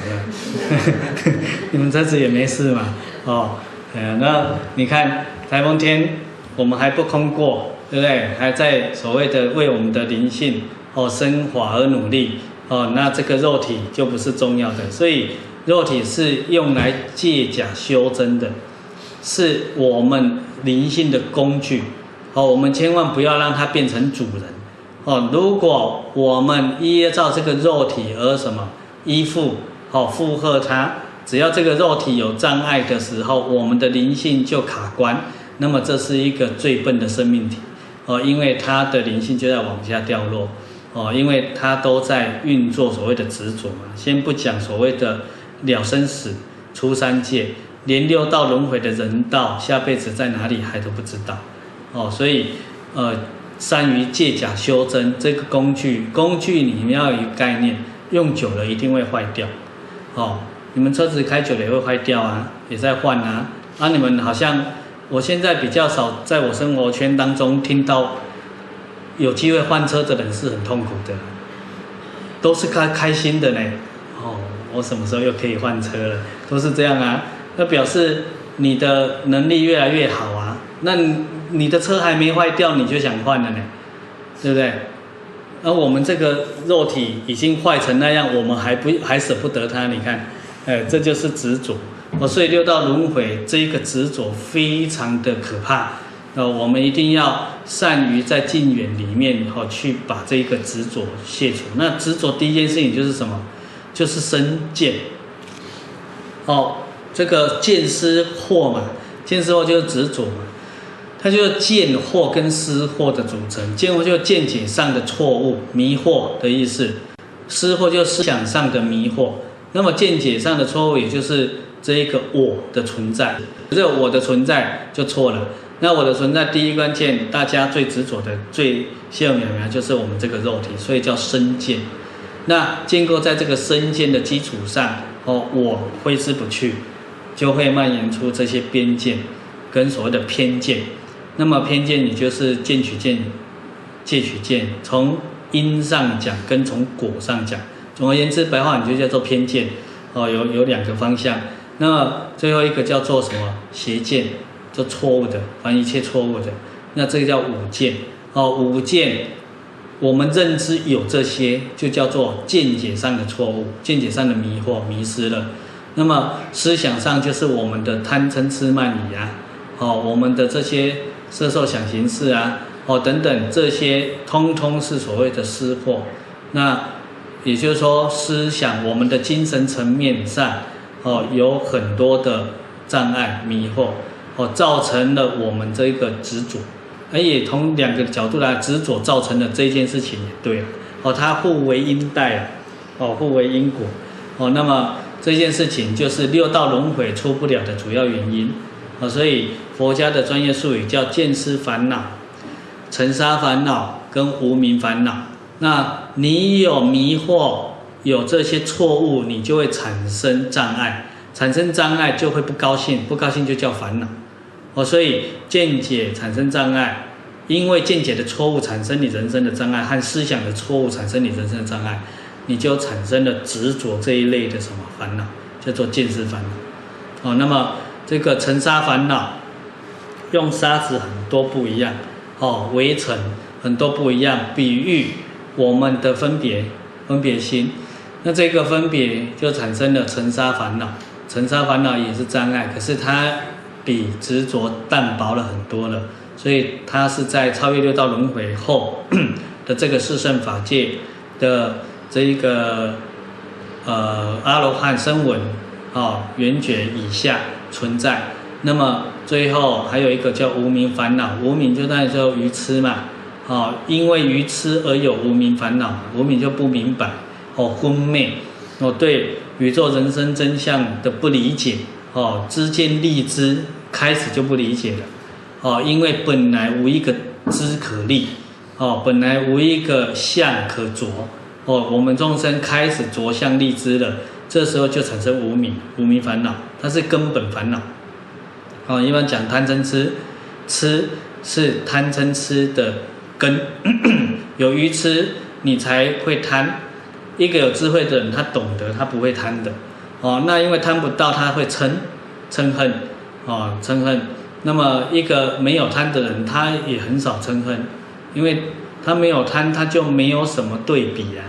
对 你们这次也没事嘛。哦，呃，那你看台风天，我们还不空过，对不对？还在所谓的为我们的灵性哦升华而努力哦，那这个肉体就不是重要的，所以肉体是用来借假修真的，是我们灵性的工具。哦，我们千万不要让它变成主人。哦，如果我们依照这个肉体而什么依附，哦附和它，只要这个肉体有障碍的时候，我们的灵性就卡关。那么这是一个最笨的生命体，哦，因为它的灵性就在往下掉落，哦，因为它都在运作所谓的执着嘛。先不讲所谓的了生死、出三界，连六道轮回的人道，下辈子在哪里还都不知道。哦，所以，呃，善于借假修真这个工具，工具你们要有概念，用久了一定会坏掉。哦，你们车子开久了也会坏掉啊，也在换啊。啊，你们好像，我现在比较少在我生活圈当中听到有机会换车的人是很痛苦的，都是开开心的呢。哦，我什么时候又可以换车了？都是这样啊，那表示你的能力越来越好啊。那你的车还没坏掉，你就想换了呢，对不对？而我们这个肉体已经坏成那样，我们还不还舍不得它？你看，哎，这就是执着。哦，所以六道轮回这一个执着非常的可怕。呃，我们一定要善于在近远里面，哦，去把这一个执着卸除。那执着第一件事情就是什么？就是身见。哦，这个见思惑嘛，见思惑就是执着嘛。它就是见惑跟思惑的组成，见惑就见解上的错误、迷惑的意思；思惑就思想上的迷惑。那么见解上的错误，也就是这一个我的存在，这个我的存在就错了。那我的存在第一关键，大家最执着的、最纤纤渺渺，就是我们这个肉体，所以叫身见。那建构在这个身见的基础上，哦，我挥之不去，就会蔓延出这些边界跟所谓的偏见。那么偏见，你就是见取见，戒取见，从因上讲跟从果上讲。总而言之，白话你就叫做偏见。哦，有有两个方向。那最后一个叫做什么？邪见，就错误的，凡一切错误的。那这个叫五见。哦，五见，我们认知有这些，就叫做见解上的错误，见解上的迷惑、迷失了。那么思想上就是我们的贪嗔痴慢疑啊。哦，我们的这些。色受想行识啊，哦等等，这些通通是所谓的思惑。那也就是说，思想我们的精神层面上，哦有很多的障碍迷惑，哦造成了我们这一个执着。而也从两个角度来，执着造成了这件事情也对啊，哦它互为因带啊，哦互为因果，哦那么这件事情就是六道轮回出不了的主要原因。啊，所以佛家的专业术语叫见思烦恼、尘沙烦恼跟无明烦恼。那你有迷惑，有这些错误，你就会产生障碍，产生障碍就会不高兴，不高兴就叫烦恼。哦，所以见解产生障碍，因为见解的错误产生你人生的障碍，和思想的错误产生你人生的障碍，你就产生了执着这一类的什么烦恼，叫做见思烦恼。哦，那么。这个尘沙烦恼，用沙子很多不一样，哦，围城很多不一样，比喻我们的分别分别心，那这个分别就产生了尘沙烦恼，尘沙烦恼也是障碍，可是它比执着淡薄了很多了，所以它是在超越六道轮回后的这个四圣法界的这一个呃阿罗汉声闻哦圆觉以下。存在，那么最后还有一个叫无明烦恼，无明就那时候愚痴嘛，哦，因为愚痴而有无明烦恼，无明就不明白，哦，昏昧，哦，对宇宙人生真相的不理解，哦，知见立知开始就不理解了，哦，因为本来无一个知可立，哦，本来无一个相可着，哦，我们众生开始着相立知了。这时候就产生无明，无明烦恼，它是根本烦恼。哦，一般讲贪嗔痴，痴是贪嗔痴的根，有愚痴，你才会贪。一个有智慧的人，他懂得，他不会贪的。哦，那因为贪不到，他会嗔，嗔恨，哦，嗔恨。那么一个没有贪的人，他也很少嗔恨，因为他没有贪，他就没有什么对比啊，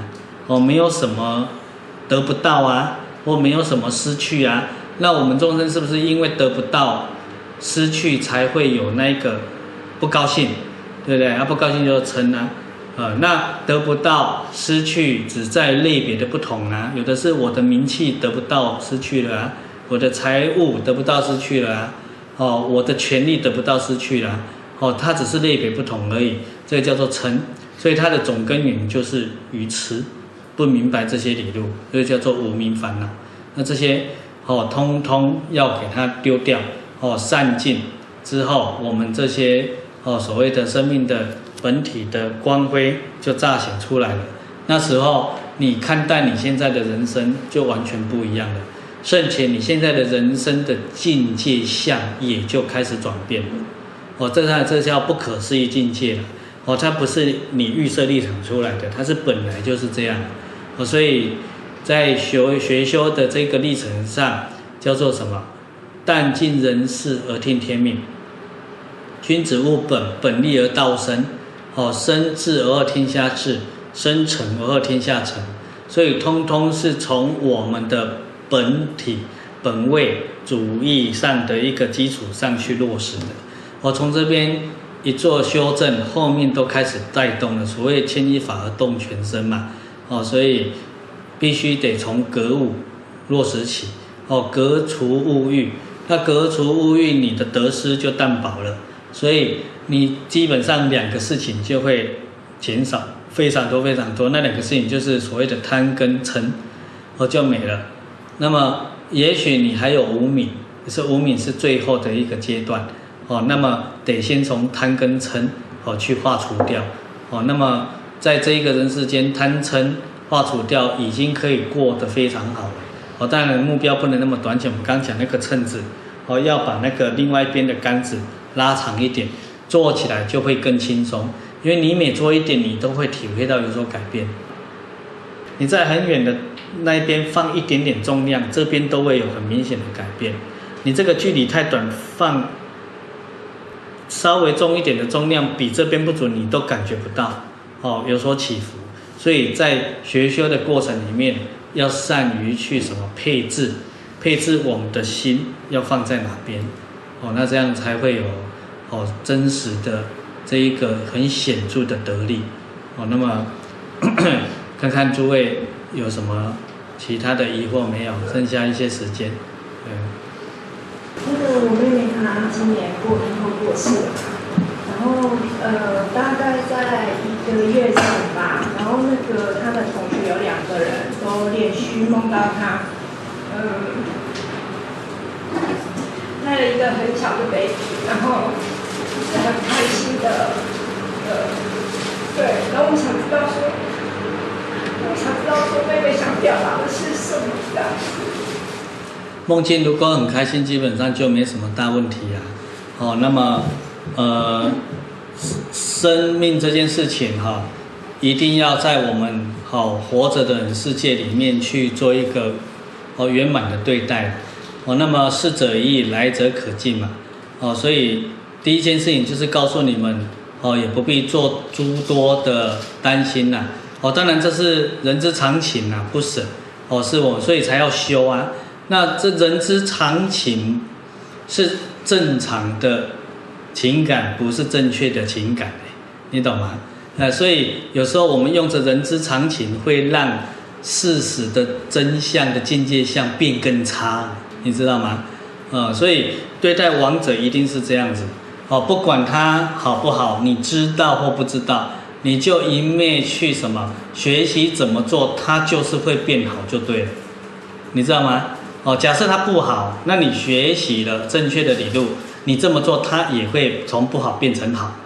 哦，没有什么得不到啊，或没有什么失去啊。那我们众生是不是因为得不到、失去，才会有那个不高兴，对不对？啊，不高兴就嗔啊。呃，那得不到、失去，只在类别的不同啊。有的是我的名气得不到、失去了啊；我的财物得不到、失去了啊；哦，我的权利得不到、失去了啊。哦，它只是类别不同而已。这个叫做嗔，所以它的总根源就是愚痴，不明白这些理路，所以叫做无明烦恼。那这些哦，通通要给它丢掉哦，散尽之后，我们这些哦所谓的生命的。本体的光辉就乍显出来了，那时候你看待你现在的人生就完全不一样了，甚且你现在的人生的境界相也就开始转变了。哦，这叫这叫不可思议境界了。哦，它不是你预设立场出来的，它是本来就是这样。哦，所以在学学修的这个历程上，叫做什么？但尽人事而听天命。君子务本，本立而道生。哦，生治而后天下治，生成而后天下成，所以通通是从我们的本体、本位主义上的一个基础上去落实的。我从这边一做修正，后面都开始带动了。所谓牵一发而动全身嘛，哦，所以必须得从格物落实起。哦，格除物欲，那格除物欲，你的得失就淡薄了。所以你基本上两个事情就会减少非常多非常多，那两个事情就是所谓的贪跟嗔，哦就没了。那么也许你还有无明，是无明是最后的一个阶段，哦，那么得先从贪跟嗔哦去化除掉，哦，那么在这一个人世间贪嗔化除掉，已经可以过得非常好了。哦，当然目标不能那么短浅，我们刚讲那个秤子，哦要把那个另外一边的杆子。拉长一点，做起来就会更轻松，因为你每做一点，你都会体会到有所改变。你在很远的那一边放一点点重量，这边都会有很明显的改变。你这个距离太短，放稍微重一点的重量，比这边不准，你都感觉不到哦，有所起伏。所以在学修的过程里面，要善于去什么配置，配置我们的心要放在哪边。哦，那这样才会有哦真实的这一个很显著的得力哦。那么 看看诸位有什么其他的疑惑没有？剩下一些时间，嗯。那个我妹妹她今年过年后过世了，然后呃大概在一个月前吧，然后那个她的同学有两个人都连续梦到她，呃。带了一个很小的 baby，然后是很开心的，呃，对，然后我想知道说，我想知道说妹妹想表达的是什么的。梦境如果很开心，基本上就没什么大问题啊。哦，那么呃，生命这件事情哈、一定要在我们好、活着的人世界里面去做一个哦圆满的对待。哦，那么逝者已矣，来者可敬嘛。哦，所以第一件事情就是告诉你们，哦，也不必做诸多的担心呐。哦，当然这是人之常情呐，不舍。哦，是我，所以才要修啊。那这人之常情是正常的情感，不是正确的情感，你懂吗？呃，所以有时候我们用着人之常情，会让事实的真相的境界相变更差。你知道吗？啊、嗯，所以对待亡者一定是这样子，哦，不管他好不好，你知道或不知道，你就一面去什么学习怎么做，他就是会变好就对了，你知道吗？哦，假设他不好，那你学习了正确的理路，你这么做，他也会从不好变成好，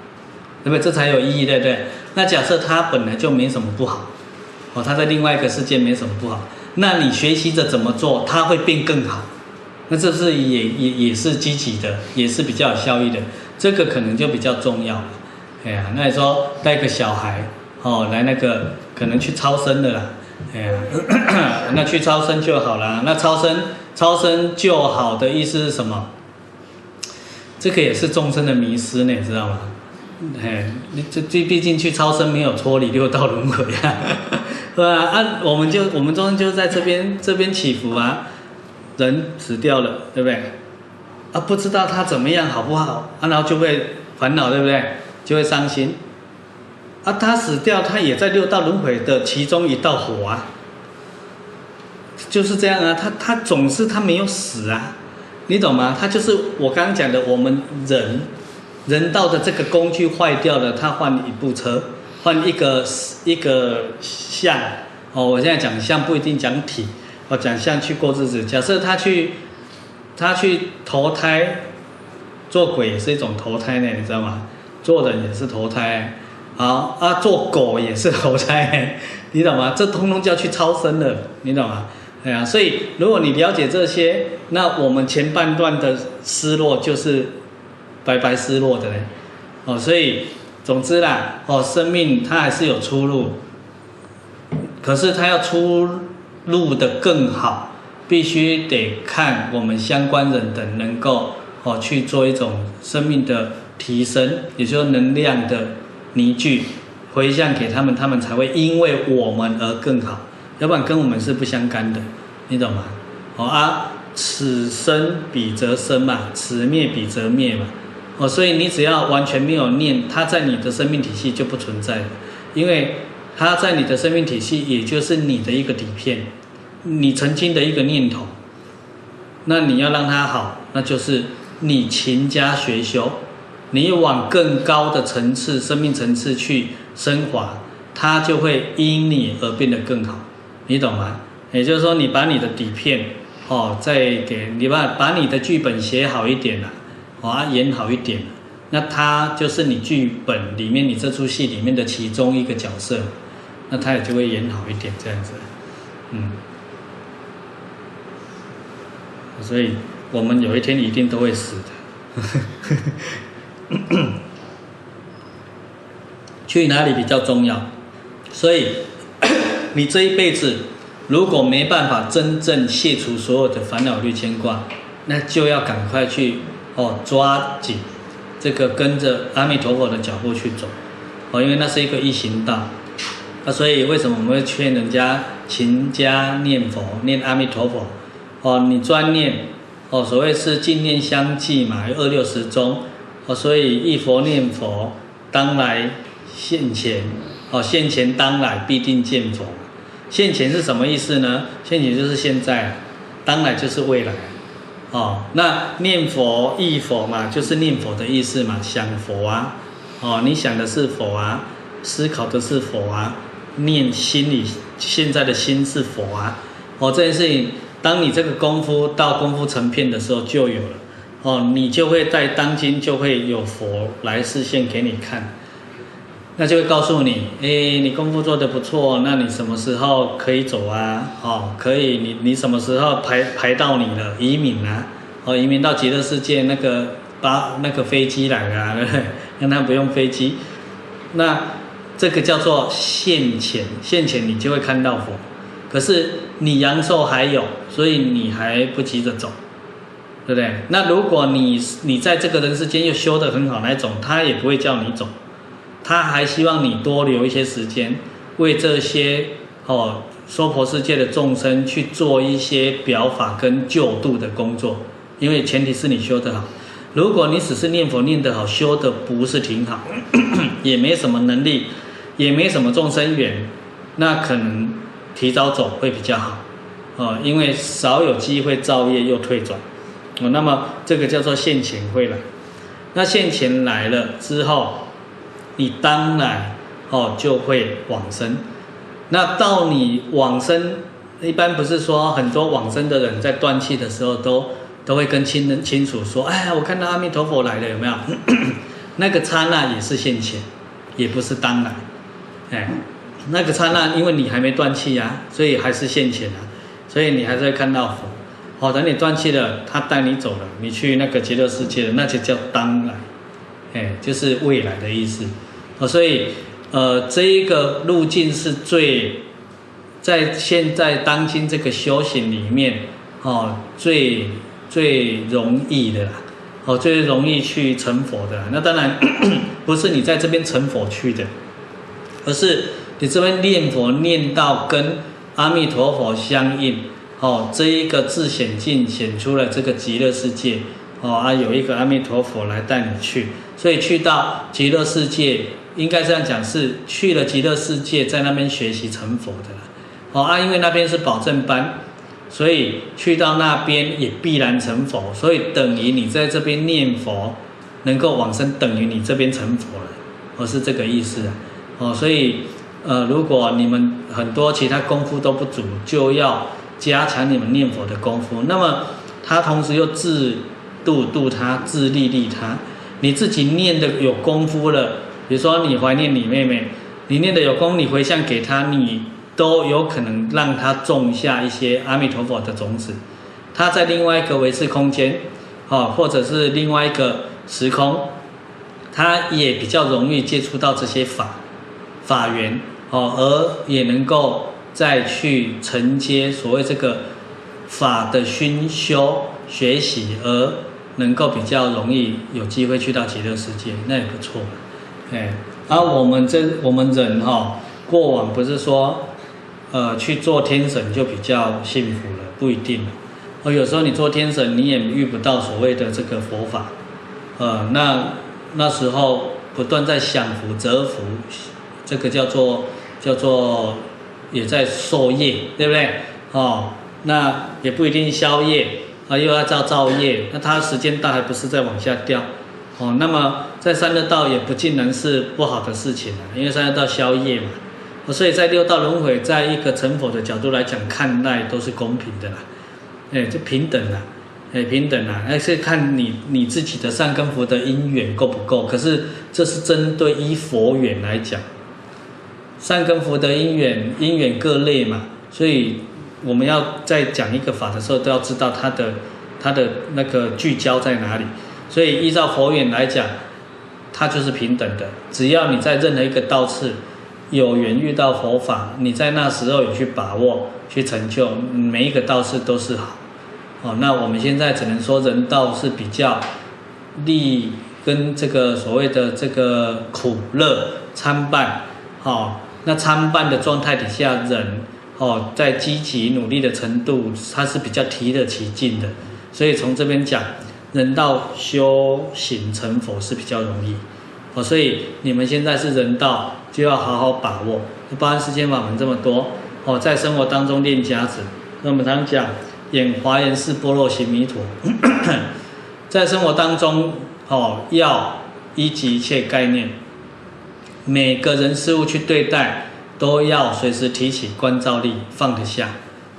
对不对？这才有意义，对不对？那假设他本来就没什么不好，哦，他在另外一个世界没什么不好，那你学习着怎么做，他会变更好。那这是也也也是积极的，也是比较有效益的，这个可能就比较重要了。哎呀，那你说带个小孩，哦，来那个可能去超生的啦，哎呀，那去超生就好了。那超生超生就好的意思是什么？这个也是众生的迷失呢，你知道吗？哎，你这这毕竟去超生没有脱离六道轮回啊，对吧？啊，我们就我们众生就在这边这边起伏啊，人死掉了，对不对？啊，不知道他怎么样好不好啊，然后就会烦恼，对不对？就会伤心。啊，他死掉，他也在六道轮回的其中一道火啊，就是这样啊。他他总是他没有死啊，你懂吗？他就是我刚刚讲的，我们人人道的这个工具坏掉了，他换一部车，换一个一个相哦。我现在讲相不一定讲体，我讲相去过日子。假设他去他去投胎做鬼也是一种投胎呢，你知道吗？做人也是投胎。好啊，做狗也是投胎，你懂吗？这通通就要去超生了，你懂吗？对啊，所以如果你了解这些，那我们前半段的失落就是白白失落的嘞。哦，所以总之啦，哦，生命它还是有出路，可是它要出路的更好，必须得看我们相关人等能够哦去做一种生命的提升，也就是能量的。凝聚回向给他们，他们才会因为我们而更好，要不然跟我们是不相干的，你懂吗？哦啊，此生彼则生嘛，此灭彼则灭嘛，哦，所以你只要完全没有念，它在你的生命体系就不存在了，因为它在你的生命体系，也就是你的一个底片，你曾经的一个念头，那你要让它好，那就是你勤加学修。你往更高的层次、生命层次去升华，它就会因你而变得更好，你懂吗？也就是说，你把你的底片，哦，再给你把把你的剧本写好一点了，啊，演好一点，那它就是你剧本里面你这出戏里面的其中一个角色，那它也就会演好一点这样子，嗯，所以我们有一天一定都会死的。去哪里比较重要？所以 你这一辈子如果没办法真正卸除所有的烦恼、虑、牵挂，那就要赶快去哦，抓紧这个跟着阿弥陀佛的脚步去走哦，因为那是一个一行道。那所以为什么我们会劝人家勤加念佛、念阿弥陀佛？哦，你专念哦，所谓是净念相继嘛，二六十中。哦，所以忆佛念佛，当来现前。哦，现前当来必定见佛。现前是什么意思呢？现前就是现在，当来就是未来。哦，那念佛忆佛嘛，就是念佛的意思嘛，想佛啊。哦，你想的是佛啊，思考的是佛啊，念心里现在的心是佛啊。哦，这件事情，当你这个功夫到功夫成片的时候，就有了。哦，你就会在当今就会有佛来示现给你看，那就会告诉你，哎，你功夫做得不错，那你什么时候可以走啊？哦，可以，你你什么时候排排到你了？移民啊？哦，移民到极乐世界那个搭那个飞机来啊，让他不用飞机，那这个叫做现前，现前你就会看到佛，可是你阳寿还有，所以你还不急着走。对不对？那如果你你在这个人世间又修得很好那种，他也不会叫你走，他还希望你多留一些时间，为这些哦娑婆世界的众生去做一些表法跟救度的工作，因为前提是你修得好。如果你只是念佛念得好，修得不是挺好，也没什么能力，也没什么众生缘，那可能提早走会比较好，哦，因为少有机会造业又退转。哦，那么这个叫做现前会来，那现前来了之后，你当然哦就会往生。那到你往生，一般不是说很多往生的人在断气的时候都都会跟亲人亲属说，哎，我看到阿弥陀佛来了，有没有？那个刹那也是现前，也不是当然。哎，那个刹那因为你还没断气呀，所以还是现前啊，所以你还是会看到佛。哦，等你断气了，他带你走了，你去那个极乐世界了，那就叫当来，哎，就是未来的意思。哦，所以呃，这一个路径是最在现在当今这个修行里面，哦，最最容易的啦，哦，最容易去成佛的啦。那当然 不是你在这边成佛去的，而是你这边念佛念到跟阿弥陀佛相应，哦，这一个自显境显出了这个极乐世界，哦啊，有一个阿弥陀佛来带你去，所以去到极乐世界。应该这样讲，是去了极乐世界，在那边学习成佛的。哦啊，因为那边是保证班，所以去到那边也必然成佛。所以等于你在这边念佛，能够往生，等于你这边成佛了。哦，是这个意思啊。哦，所以呃，如果你们很多其他功夫都不足，就要加强你们念佛的功夫。那么他同时又自度度他，自利利他。你自己念的有功夫了。比如说你怀念你妹妹，你念的有功，你回向给她，你都有可能让她种下一些阿弥陀佛的种子。她在另外一个维次空间，啊，或者是另外一个时空，她也比较容易接触到这些法法缘，哦，而也能够再去承接所谓这个法的熏修学习，而能够比较容易有机会去到极乐世界，那也不错。哎，而、我们这我们人哈、哦，过往不是说，呃，去做天神就比较幸福了，不一定。而有时候你做天神，你也遇不到所谓的这个佛法，呃，那那时候不断在享福折福，这个叫做叫做也在受业，对不对？哦，那也不一定消业，啊，又要造造业，那他时间到还不是在往下掉。哦，那么在三恶道也不尽然是不好的事情啊，因为三恶道消业嘛，所以在六道轮回，在一个成佛的角度来讲，看待都是公平的啦，哎，就平等啦，哎，平等啦，那，是看你你自己的善根福德因缘够不够，可是这是针对依佛缘来讲，善根福德因缘因缘各类嘛，所以我们要在讲一个法的时候，都要知道它的它的那个聚焦在哪里。所以依照佛缘来讲，它就是平等的。只要你在任何一个道次有缘遇到佛法，你在那时候有去把握、去成就，每一个道次都是好。哦，那我们现在只能说人道是比较利跟这个所谓的这个苦乐参半。哦，那参半的状态底下，人哦在积极努力的程度，他是比较提得起劲的。所以从这边讲。人道修行成佛是比较容易，哦，所以你们现在是人道，就要好好把握。八万四千法门这么多，哦，在生活当中练家子。那我们常讲，演华严誓般若行弥陀，在生活当中，哦，要依据一切概念，每个人事物去对待，都要随时提起关照力，放得下，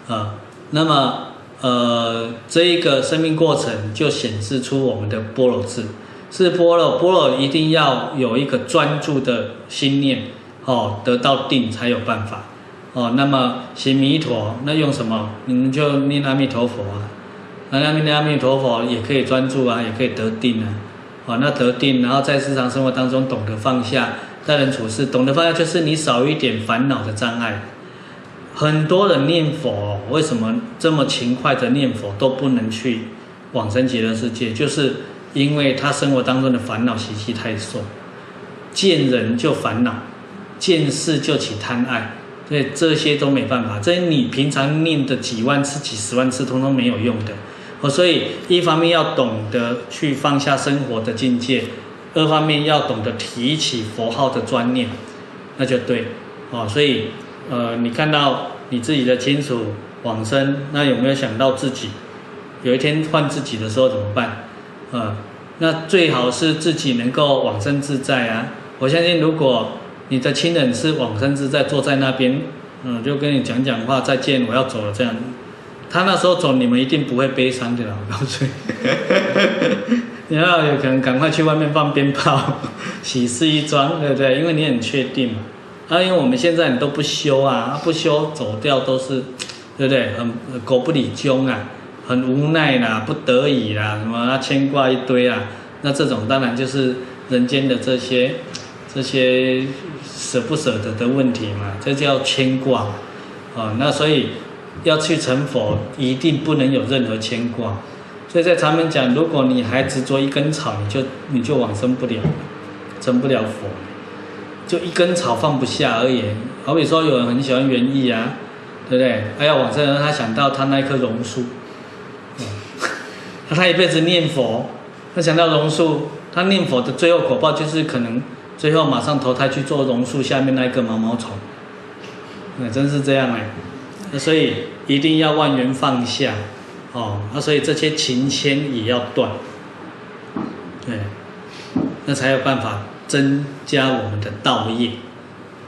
啊，那么。呃，这一个生命过程就显示出我们的波罗智，是波罗波罗一定要有一个专注的心念，哦，得到定才有办法，哦，那么行弥陀，那用什么？你们就念阿弥陀佛啊，那念阿弥陀佛也可以专注啊，也可以得定啊，哦，那得定，然后在日常生活当中懂得放下，待人处事懂得放下，就是你少一点烦恼的障碍。很多人念佛，为什么这么勤快的念佛都不能去往生极乐世界？就是因为他生活当中的烦恼习气太重，见人就烦恼，见事就起贪爱，所以这些都没办法。这你平常念的几万次、几十万次，通通没有用的。所以一方面要懂得去放下生活的境界，二方面要懂得提起佛号的专念，那就对。哦，所以。呃，你看到你自己的亲属往生，那有没有想到自己有一天换自己的时候怎么办？呃，那最好是自己能够往生自在啊！我相信，如果你的亲人是往生自在，坐在那边，嗯、就跟你讲讲话，再见，我要走了这样，他那时候走，你们一定不会悲伤的，我告诉你，你要有可能赶快去外面放鞭炮，喜事一桩，对不对？因为你很确定嘛。啊，因为我们现在你都不修啊，不修走掉都是，对不对？很狗不理钟啊，很无奈啦，不得已啦，什么牵挂一堆啊，那这种当然就是人间的这些这些舍不舍得的问题嘛，这叫牵挂，啊、那所以要去成佛，一定不能有任何牵挂。所以在禅门讲，如果你还执着一根草，你就你就往生不了，成不了佛，就一根草放不下而已。好比说有人很喜欢园艺啊，对不对？他要往生，他想到他那棵榕树，嗯，他一辈子念佛，他想到榕树，他念佛的最后果报就是可能最后马上投胎去做榕树下面那一个毛毛虫，那真是这样哎，那所以一定要万缘放下。哦，那所以这些情牵也要断，对，那才有办法增加我们的道业。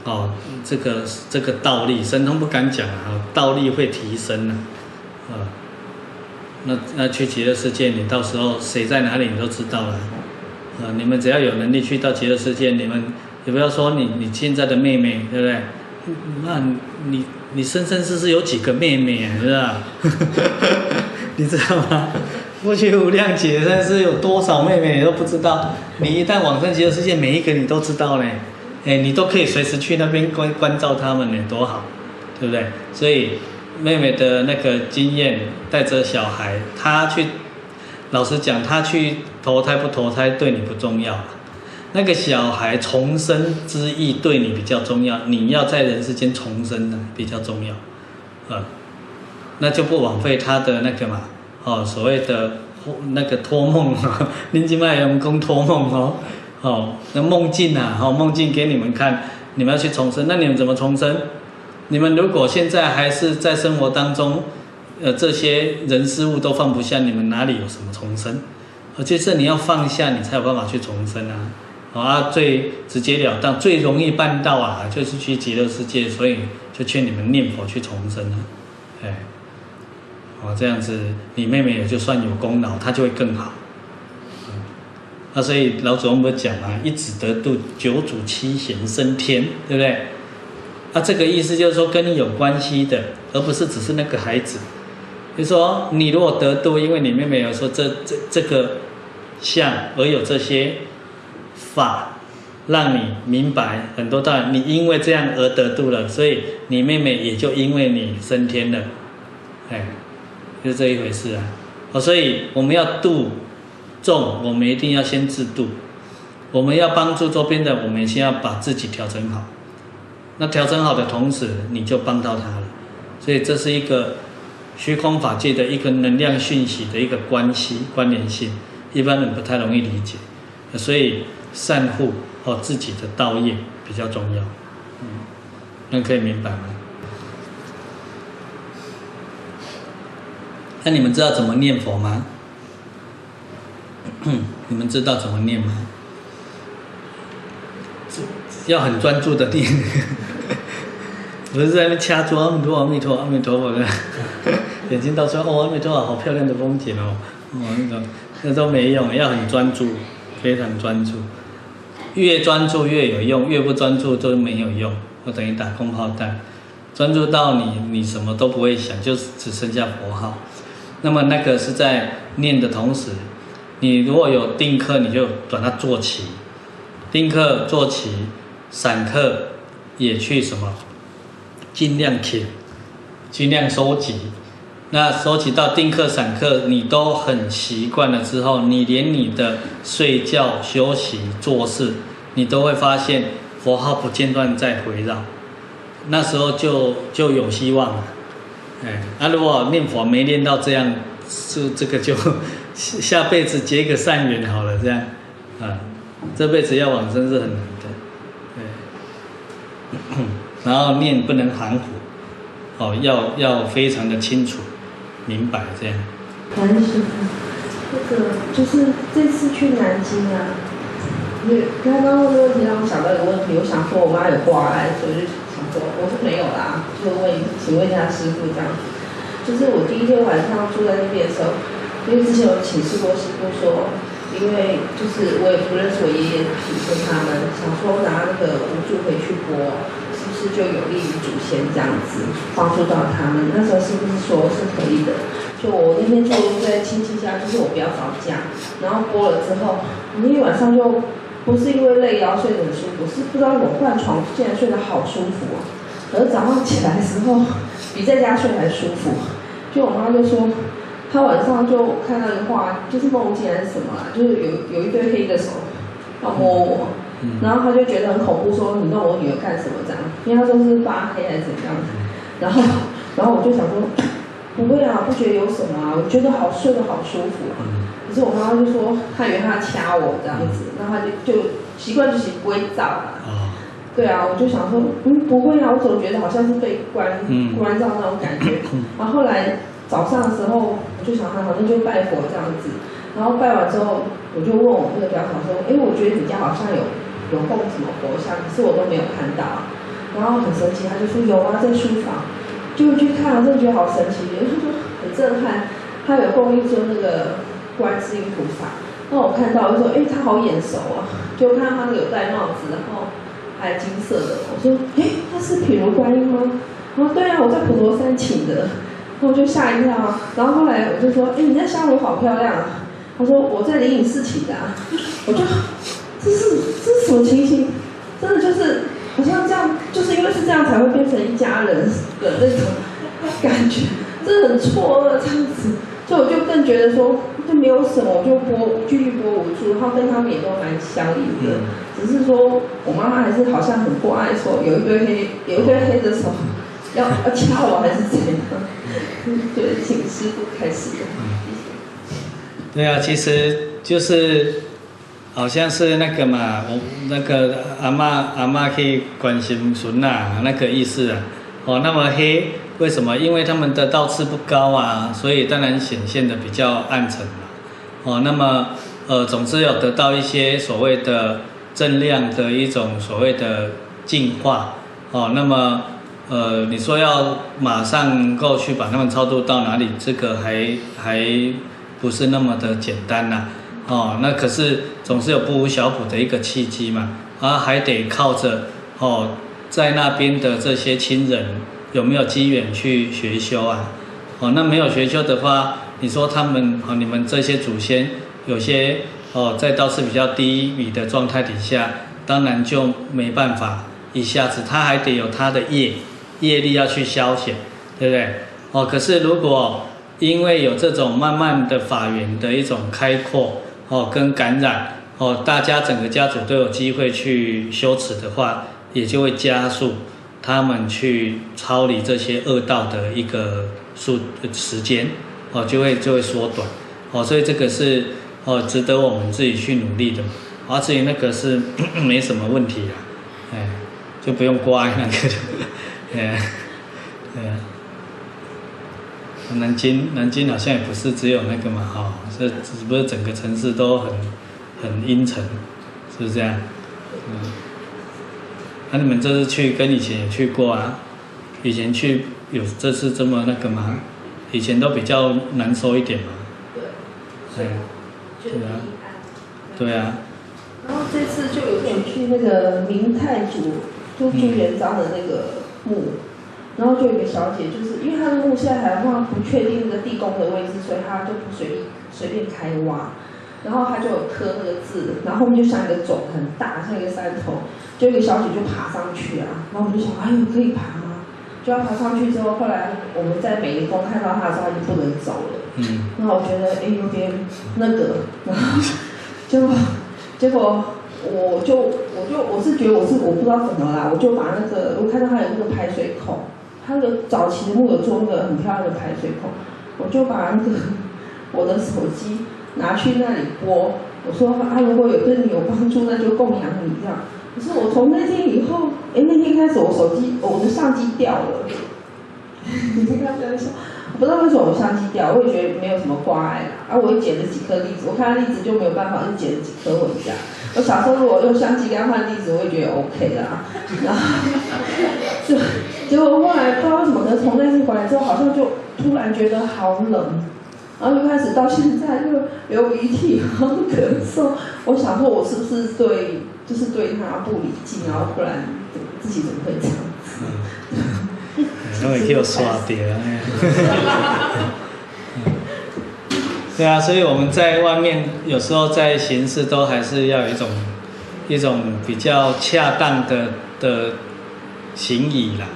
哦，这个这个道力，神通不敢讲啊，道力会提升呢，啊，那那去极乐世界，你到时候谁在哪里你都知道了，啊，你们只要有能力去到极乐世界，你们也不要说你你现在的妹妹，对不对？那你你生生世世有几个妹妹，是吧？你知道吗？过去无量劫，但是有多少妹妹你都不知道。你一旦往生极乐世界，每一个你都知道嘞，哎，你都可以随时去那边关关照他们呢，多好，对不对？所以妹妹的那个经验，带着小孩，她去，老实讲，她去投胎不投胎对你不重要，那个小孩重生之意对你比较重要，你要在人世间重生呢比较重要，啊。那就不枉费他的那个嘛，哦，所谓的那个托梦啊，临济麦用功托梦哦，哦，那梦境啊，哦，梦境给你们看，你们要去重生，那你们怎么重生？你们如果现在还是在生活当中，呃，这些人事物都放不下，你们哪里有什么重生？而且是你要放下，你才有办法去重生啊，啊，最直截了当、最容易办到啊，就是去极乐世界，所以就劝你们念佛去重生啊，哎。哦，这样子，你妹妹也就算有功劳，她就会更好。嗯，那所以老祖宗不讲啊，一子得度，九祖七贤升天，对不对？那这个意思就是说跟你有关系的，而不是只是那个孩子。就是说你如果得度，因为你妹妹有说这这这个相而有这些法，让你明白很多道理，你因为这样而得度了，所以你妹妹也就因为你升天了，哎。就这一回事啊，哦，所以我们要度众，我们一定要先自度。我们要帮助周边的，我们先要把自己调整好。那调整好的同时，你就帮到他了。所以这是一个虚空法界的一个能量讯息的一个关系关联性，一般人不太容易理解。所以善护哦自己的道业比较重要。嗯，那可以明白吗？那你们知道怎么念佛吗？你们知道怎么念吗？要很专注的念，不是在那掐住阿弥陀阿弥陀阿弥陀佛的，眼睛到处哦，阿弥陀佛好漂亮的风景哦，哦那种那都没用，要很专注，非常专注，越专注越有用，越不专注都没有用，我等于打空炮弹，专注到你你什么都不会想，就只剩下佛号。那么那个是在念的同时，你如果有定课，你就把它做齐，定课做齐，散课也去什么，尽量听，尽量收集。那收集到定课、散课，你都很习惯了之后，你连你的睡觉、休息、做事，你都会发现佛号不间断在回绕，那时候就就有希望了。哎，那、啊、如果念佛没念到这样，是这个就下辈子结个善缘好了，这样，啊，这辈子要往生是很难的，对，然后念不能含糊，哦，要要非常的清楚明白这样。南师父，这个就是这次去南京啊，你刚刚问的问题让我想到一个问题，我想说我妈有挂碍，所以就。我是没有啦，就问，请问一下师傅这样子，就是我第一天晚上住在那边的时候，因为之前有请示过师傅说，因为就是我也不认识我爷爷祖孙他们，想说拿那个无助回去播，是不是就有利于祖先这样子帮助到他们？那时候是不是说是可以的？就我那天就在亲戚家，就是我不要吵架，然后播了之后，那一晚上就不是因为累腰睡得很舒服，是不知道我换床竟然睡得好舒服啊！可是早上起来的时候，比在家睡还舒服。就我妈就说，她晚上就看那个画，就是梦境还是什么啊，就是有有一对黑的手要摸我，然后她就觉得很恐怖，说你弄我女儿干什么这样？因为她说是发黑还是怎样。然后，然后我就想说，不会啊，不觉得有什么啊，我觉得好睡得好舒服啊。可是我妈妈就说，她以为她掐我这样子，然后她就就习惯就是不会照了。对啊，我就想说，嗯，不会啊，我总觉得好像是被关关照那种感觉。然后后来早上的时候，我就想他好像就拜佛这样子。然后拜完之后，我就问我那个表嫂说，哎，我觉得你家好像有有供什么佛像，可是我都没有看到。然后很神奇，他就说有啊，在书房。就去看了，真的觉得好神奇，就是说很震撼。他有供一尊那个观世音菩萨，那我看到我就说，哎，他好眼熟啊，就看到他有戴帽子，然后。还金色的，我说，哎，他是毗卢观音吗？他说对啊，我在普陀山请的，然后我就吓一跳，然后后来我就说，哎，你家香炉好漂亮啊。他说我在灵隐寺请的，啊，我就，这是这是什么情形？真的就是好像这样，就是因为是这样才会变成一家人的那种感觉，真的很错愕这样子，所以我就更觉得说，就没有什么，我就播继续拨无助，然后跟他们也都蛮相应的。嗯只是说，我妈妈还是好像很关爱，说有一堆黑，有一堆黑的手，要要掐我还是怎样？对，请师傅开始。对啊，其实就是好像是那个嘛，我那个阿妈阿妈去关心孙呐，那个意思啊。哦，那么黑，为什么？因为他们的道次不高啊，所以当然显现的比较暗沉嘛。哦，那么呃，总之有得到一些所谓的。正量的一种所谓的净化，哦，那么，呃，你说要马上能够去把他们超度到哪里，这个还还不是那么的简单呐，哦，那可是总是有不无小补的一个契机嘛，啊，还得靠着哦，在那边的这些亲人有没有机缘去学修啊，哦，那没有学修的话，你说他们哦，你们这些祖先有些。哦，在道次比较低迷的状态底下，当然就没办法一下子，他还得有他的业业力要去消遣，对不对？哦，可是如果因为有这种慢慢的法缘的一种开阔，哦，跟感染，哦，大家整个家族都有机会去修持的话，也就会加速他们去超离这些恶道的一个数时间，哦，就会就会缩短，哦，所以这个是。哦，值得我们自己去努力的，而至于那个是 没什么问题的，哎，就不用挂那个的，哎，对啊。南京，南京好像也不是只有那个嘛，哈、哦，这只不过整个城市都很很阴沉，是不是这样？嗯。那、啊、你们这次去跟以前也去过啊？以前去有这次这么那个吗？以前都比较难收一点嘛。对。对。对啊，对啊。然后这次就有点去那个明太祖，就朱元璋的那个墓，嗯、然后就有一个小姐，就是因为她的墓现在还放不确定那个地宫的位置，所以她就不随意随便开挖。然后她就有刻那个字，然后后面就像一个冢很大，像一个山头，就一个小姐就爬上去啊。然后我就想，哎呦，可以爬吗？就要爬上去之后，后来我们在美丽宫看到她的时候，她就不能走了。嗯，然后我觉得哎有点那个，然后结果结果我就我就我是觉得我是我不知道怎么啦，我就把那个我看到他有那个排水孔，他那个早期的木有做那个很漂亮的排水孔，我就把那个 我的手机拿去那里播，我说啊如果有对你有帮助，那就供养你这样。可是我从那天以后，哎那天开始我手机我的相机掉了，你听他这样说。不知道为什么我相机掉，我也觉得没有什么关爱啦。啊，我又捡了几颗栗子，我看到栗子就没有办法，就捡了几颗回家。我小时候如果用相机给他换栗子，我也觉得 OK 啦。然后 就结果后来不知道为什么，可能从那次回来之后，好像就突然觉得好冷，然后就开始到现在就流鼻涕，然后咳嗽。我想说，我是不是对，就是对他不礼敬，然后不然自己怎么会这样？子？因为给我刷掉，对啊，所以我们在外面有时候在行事都还是要有一种一种比较恰当的的行仪啦，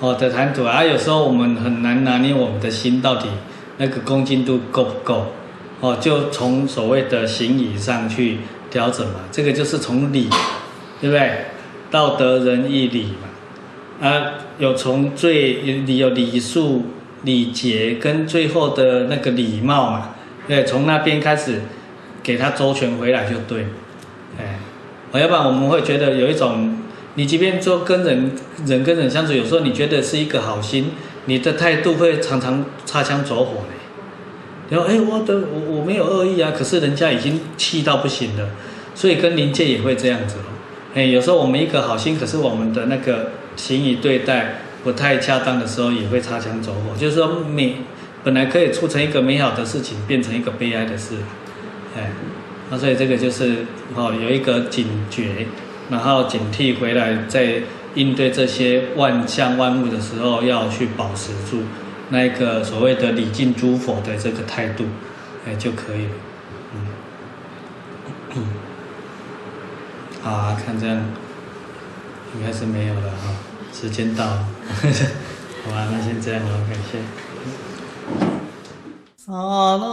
哦的谈吐啊，有时候我们很难拿捏我们的心到底那个恭敬度够不够，哦，就从所谓的行仪上去调整嘛，这个就是从礼，对不对？道德仁义礼嘛，啊，有从最礼有礼数、礼节跟最后的那个礼貌嘛，对，从那边开始给他周全回来就对，哎。要不然我们会觉得有一种，你即便说跟人人跟人相处，有时候你觉得是一个好心，你的态度会常常擦枪走火。然后哎，我的我我没有恶意啊，可是人家已经气到不行了，所以跟灵界也会这样子哦。哎，有时候我们一个好心，可是我们的那个行以对待不太恰当的时候，也会擦枪走火。就是说美本来可以促成一个美好的事情，变成一个悲哀的事，哎。那所以这个就是哦，有一个警觉，然后警惕回来，在应对这些万象万物的时候，要去保持住那个所谓的礼敬诸佛的这个态度，哎就可以了。嗯，好啊，看这样应该是没有了哈，时间到了，好吧，那先这样了，感谢。啊萨那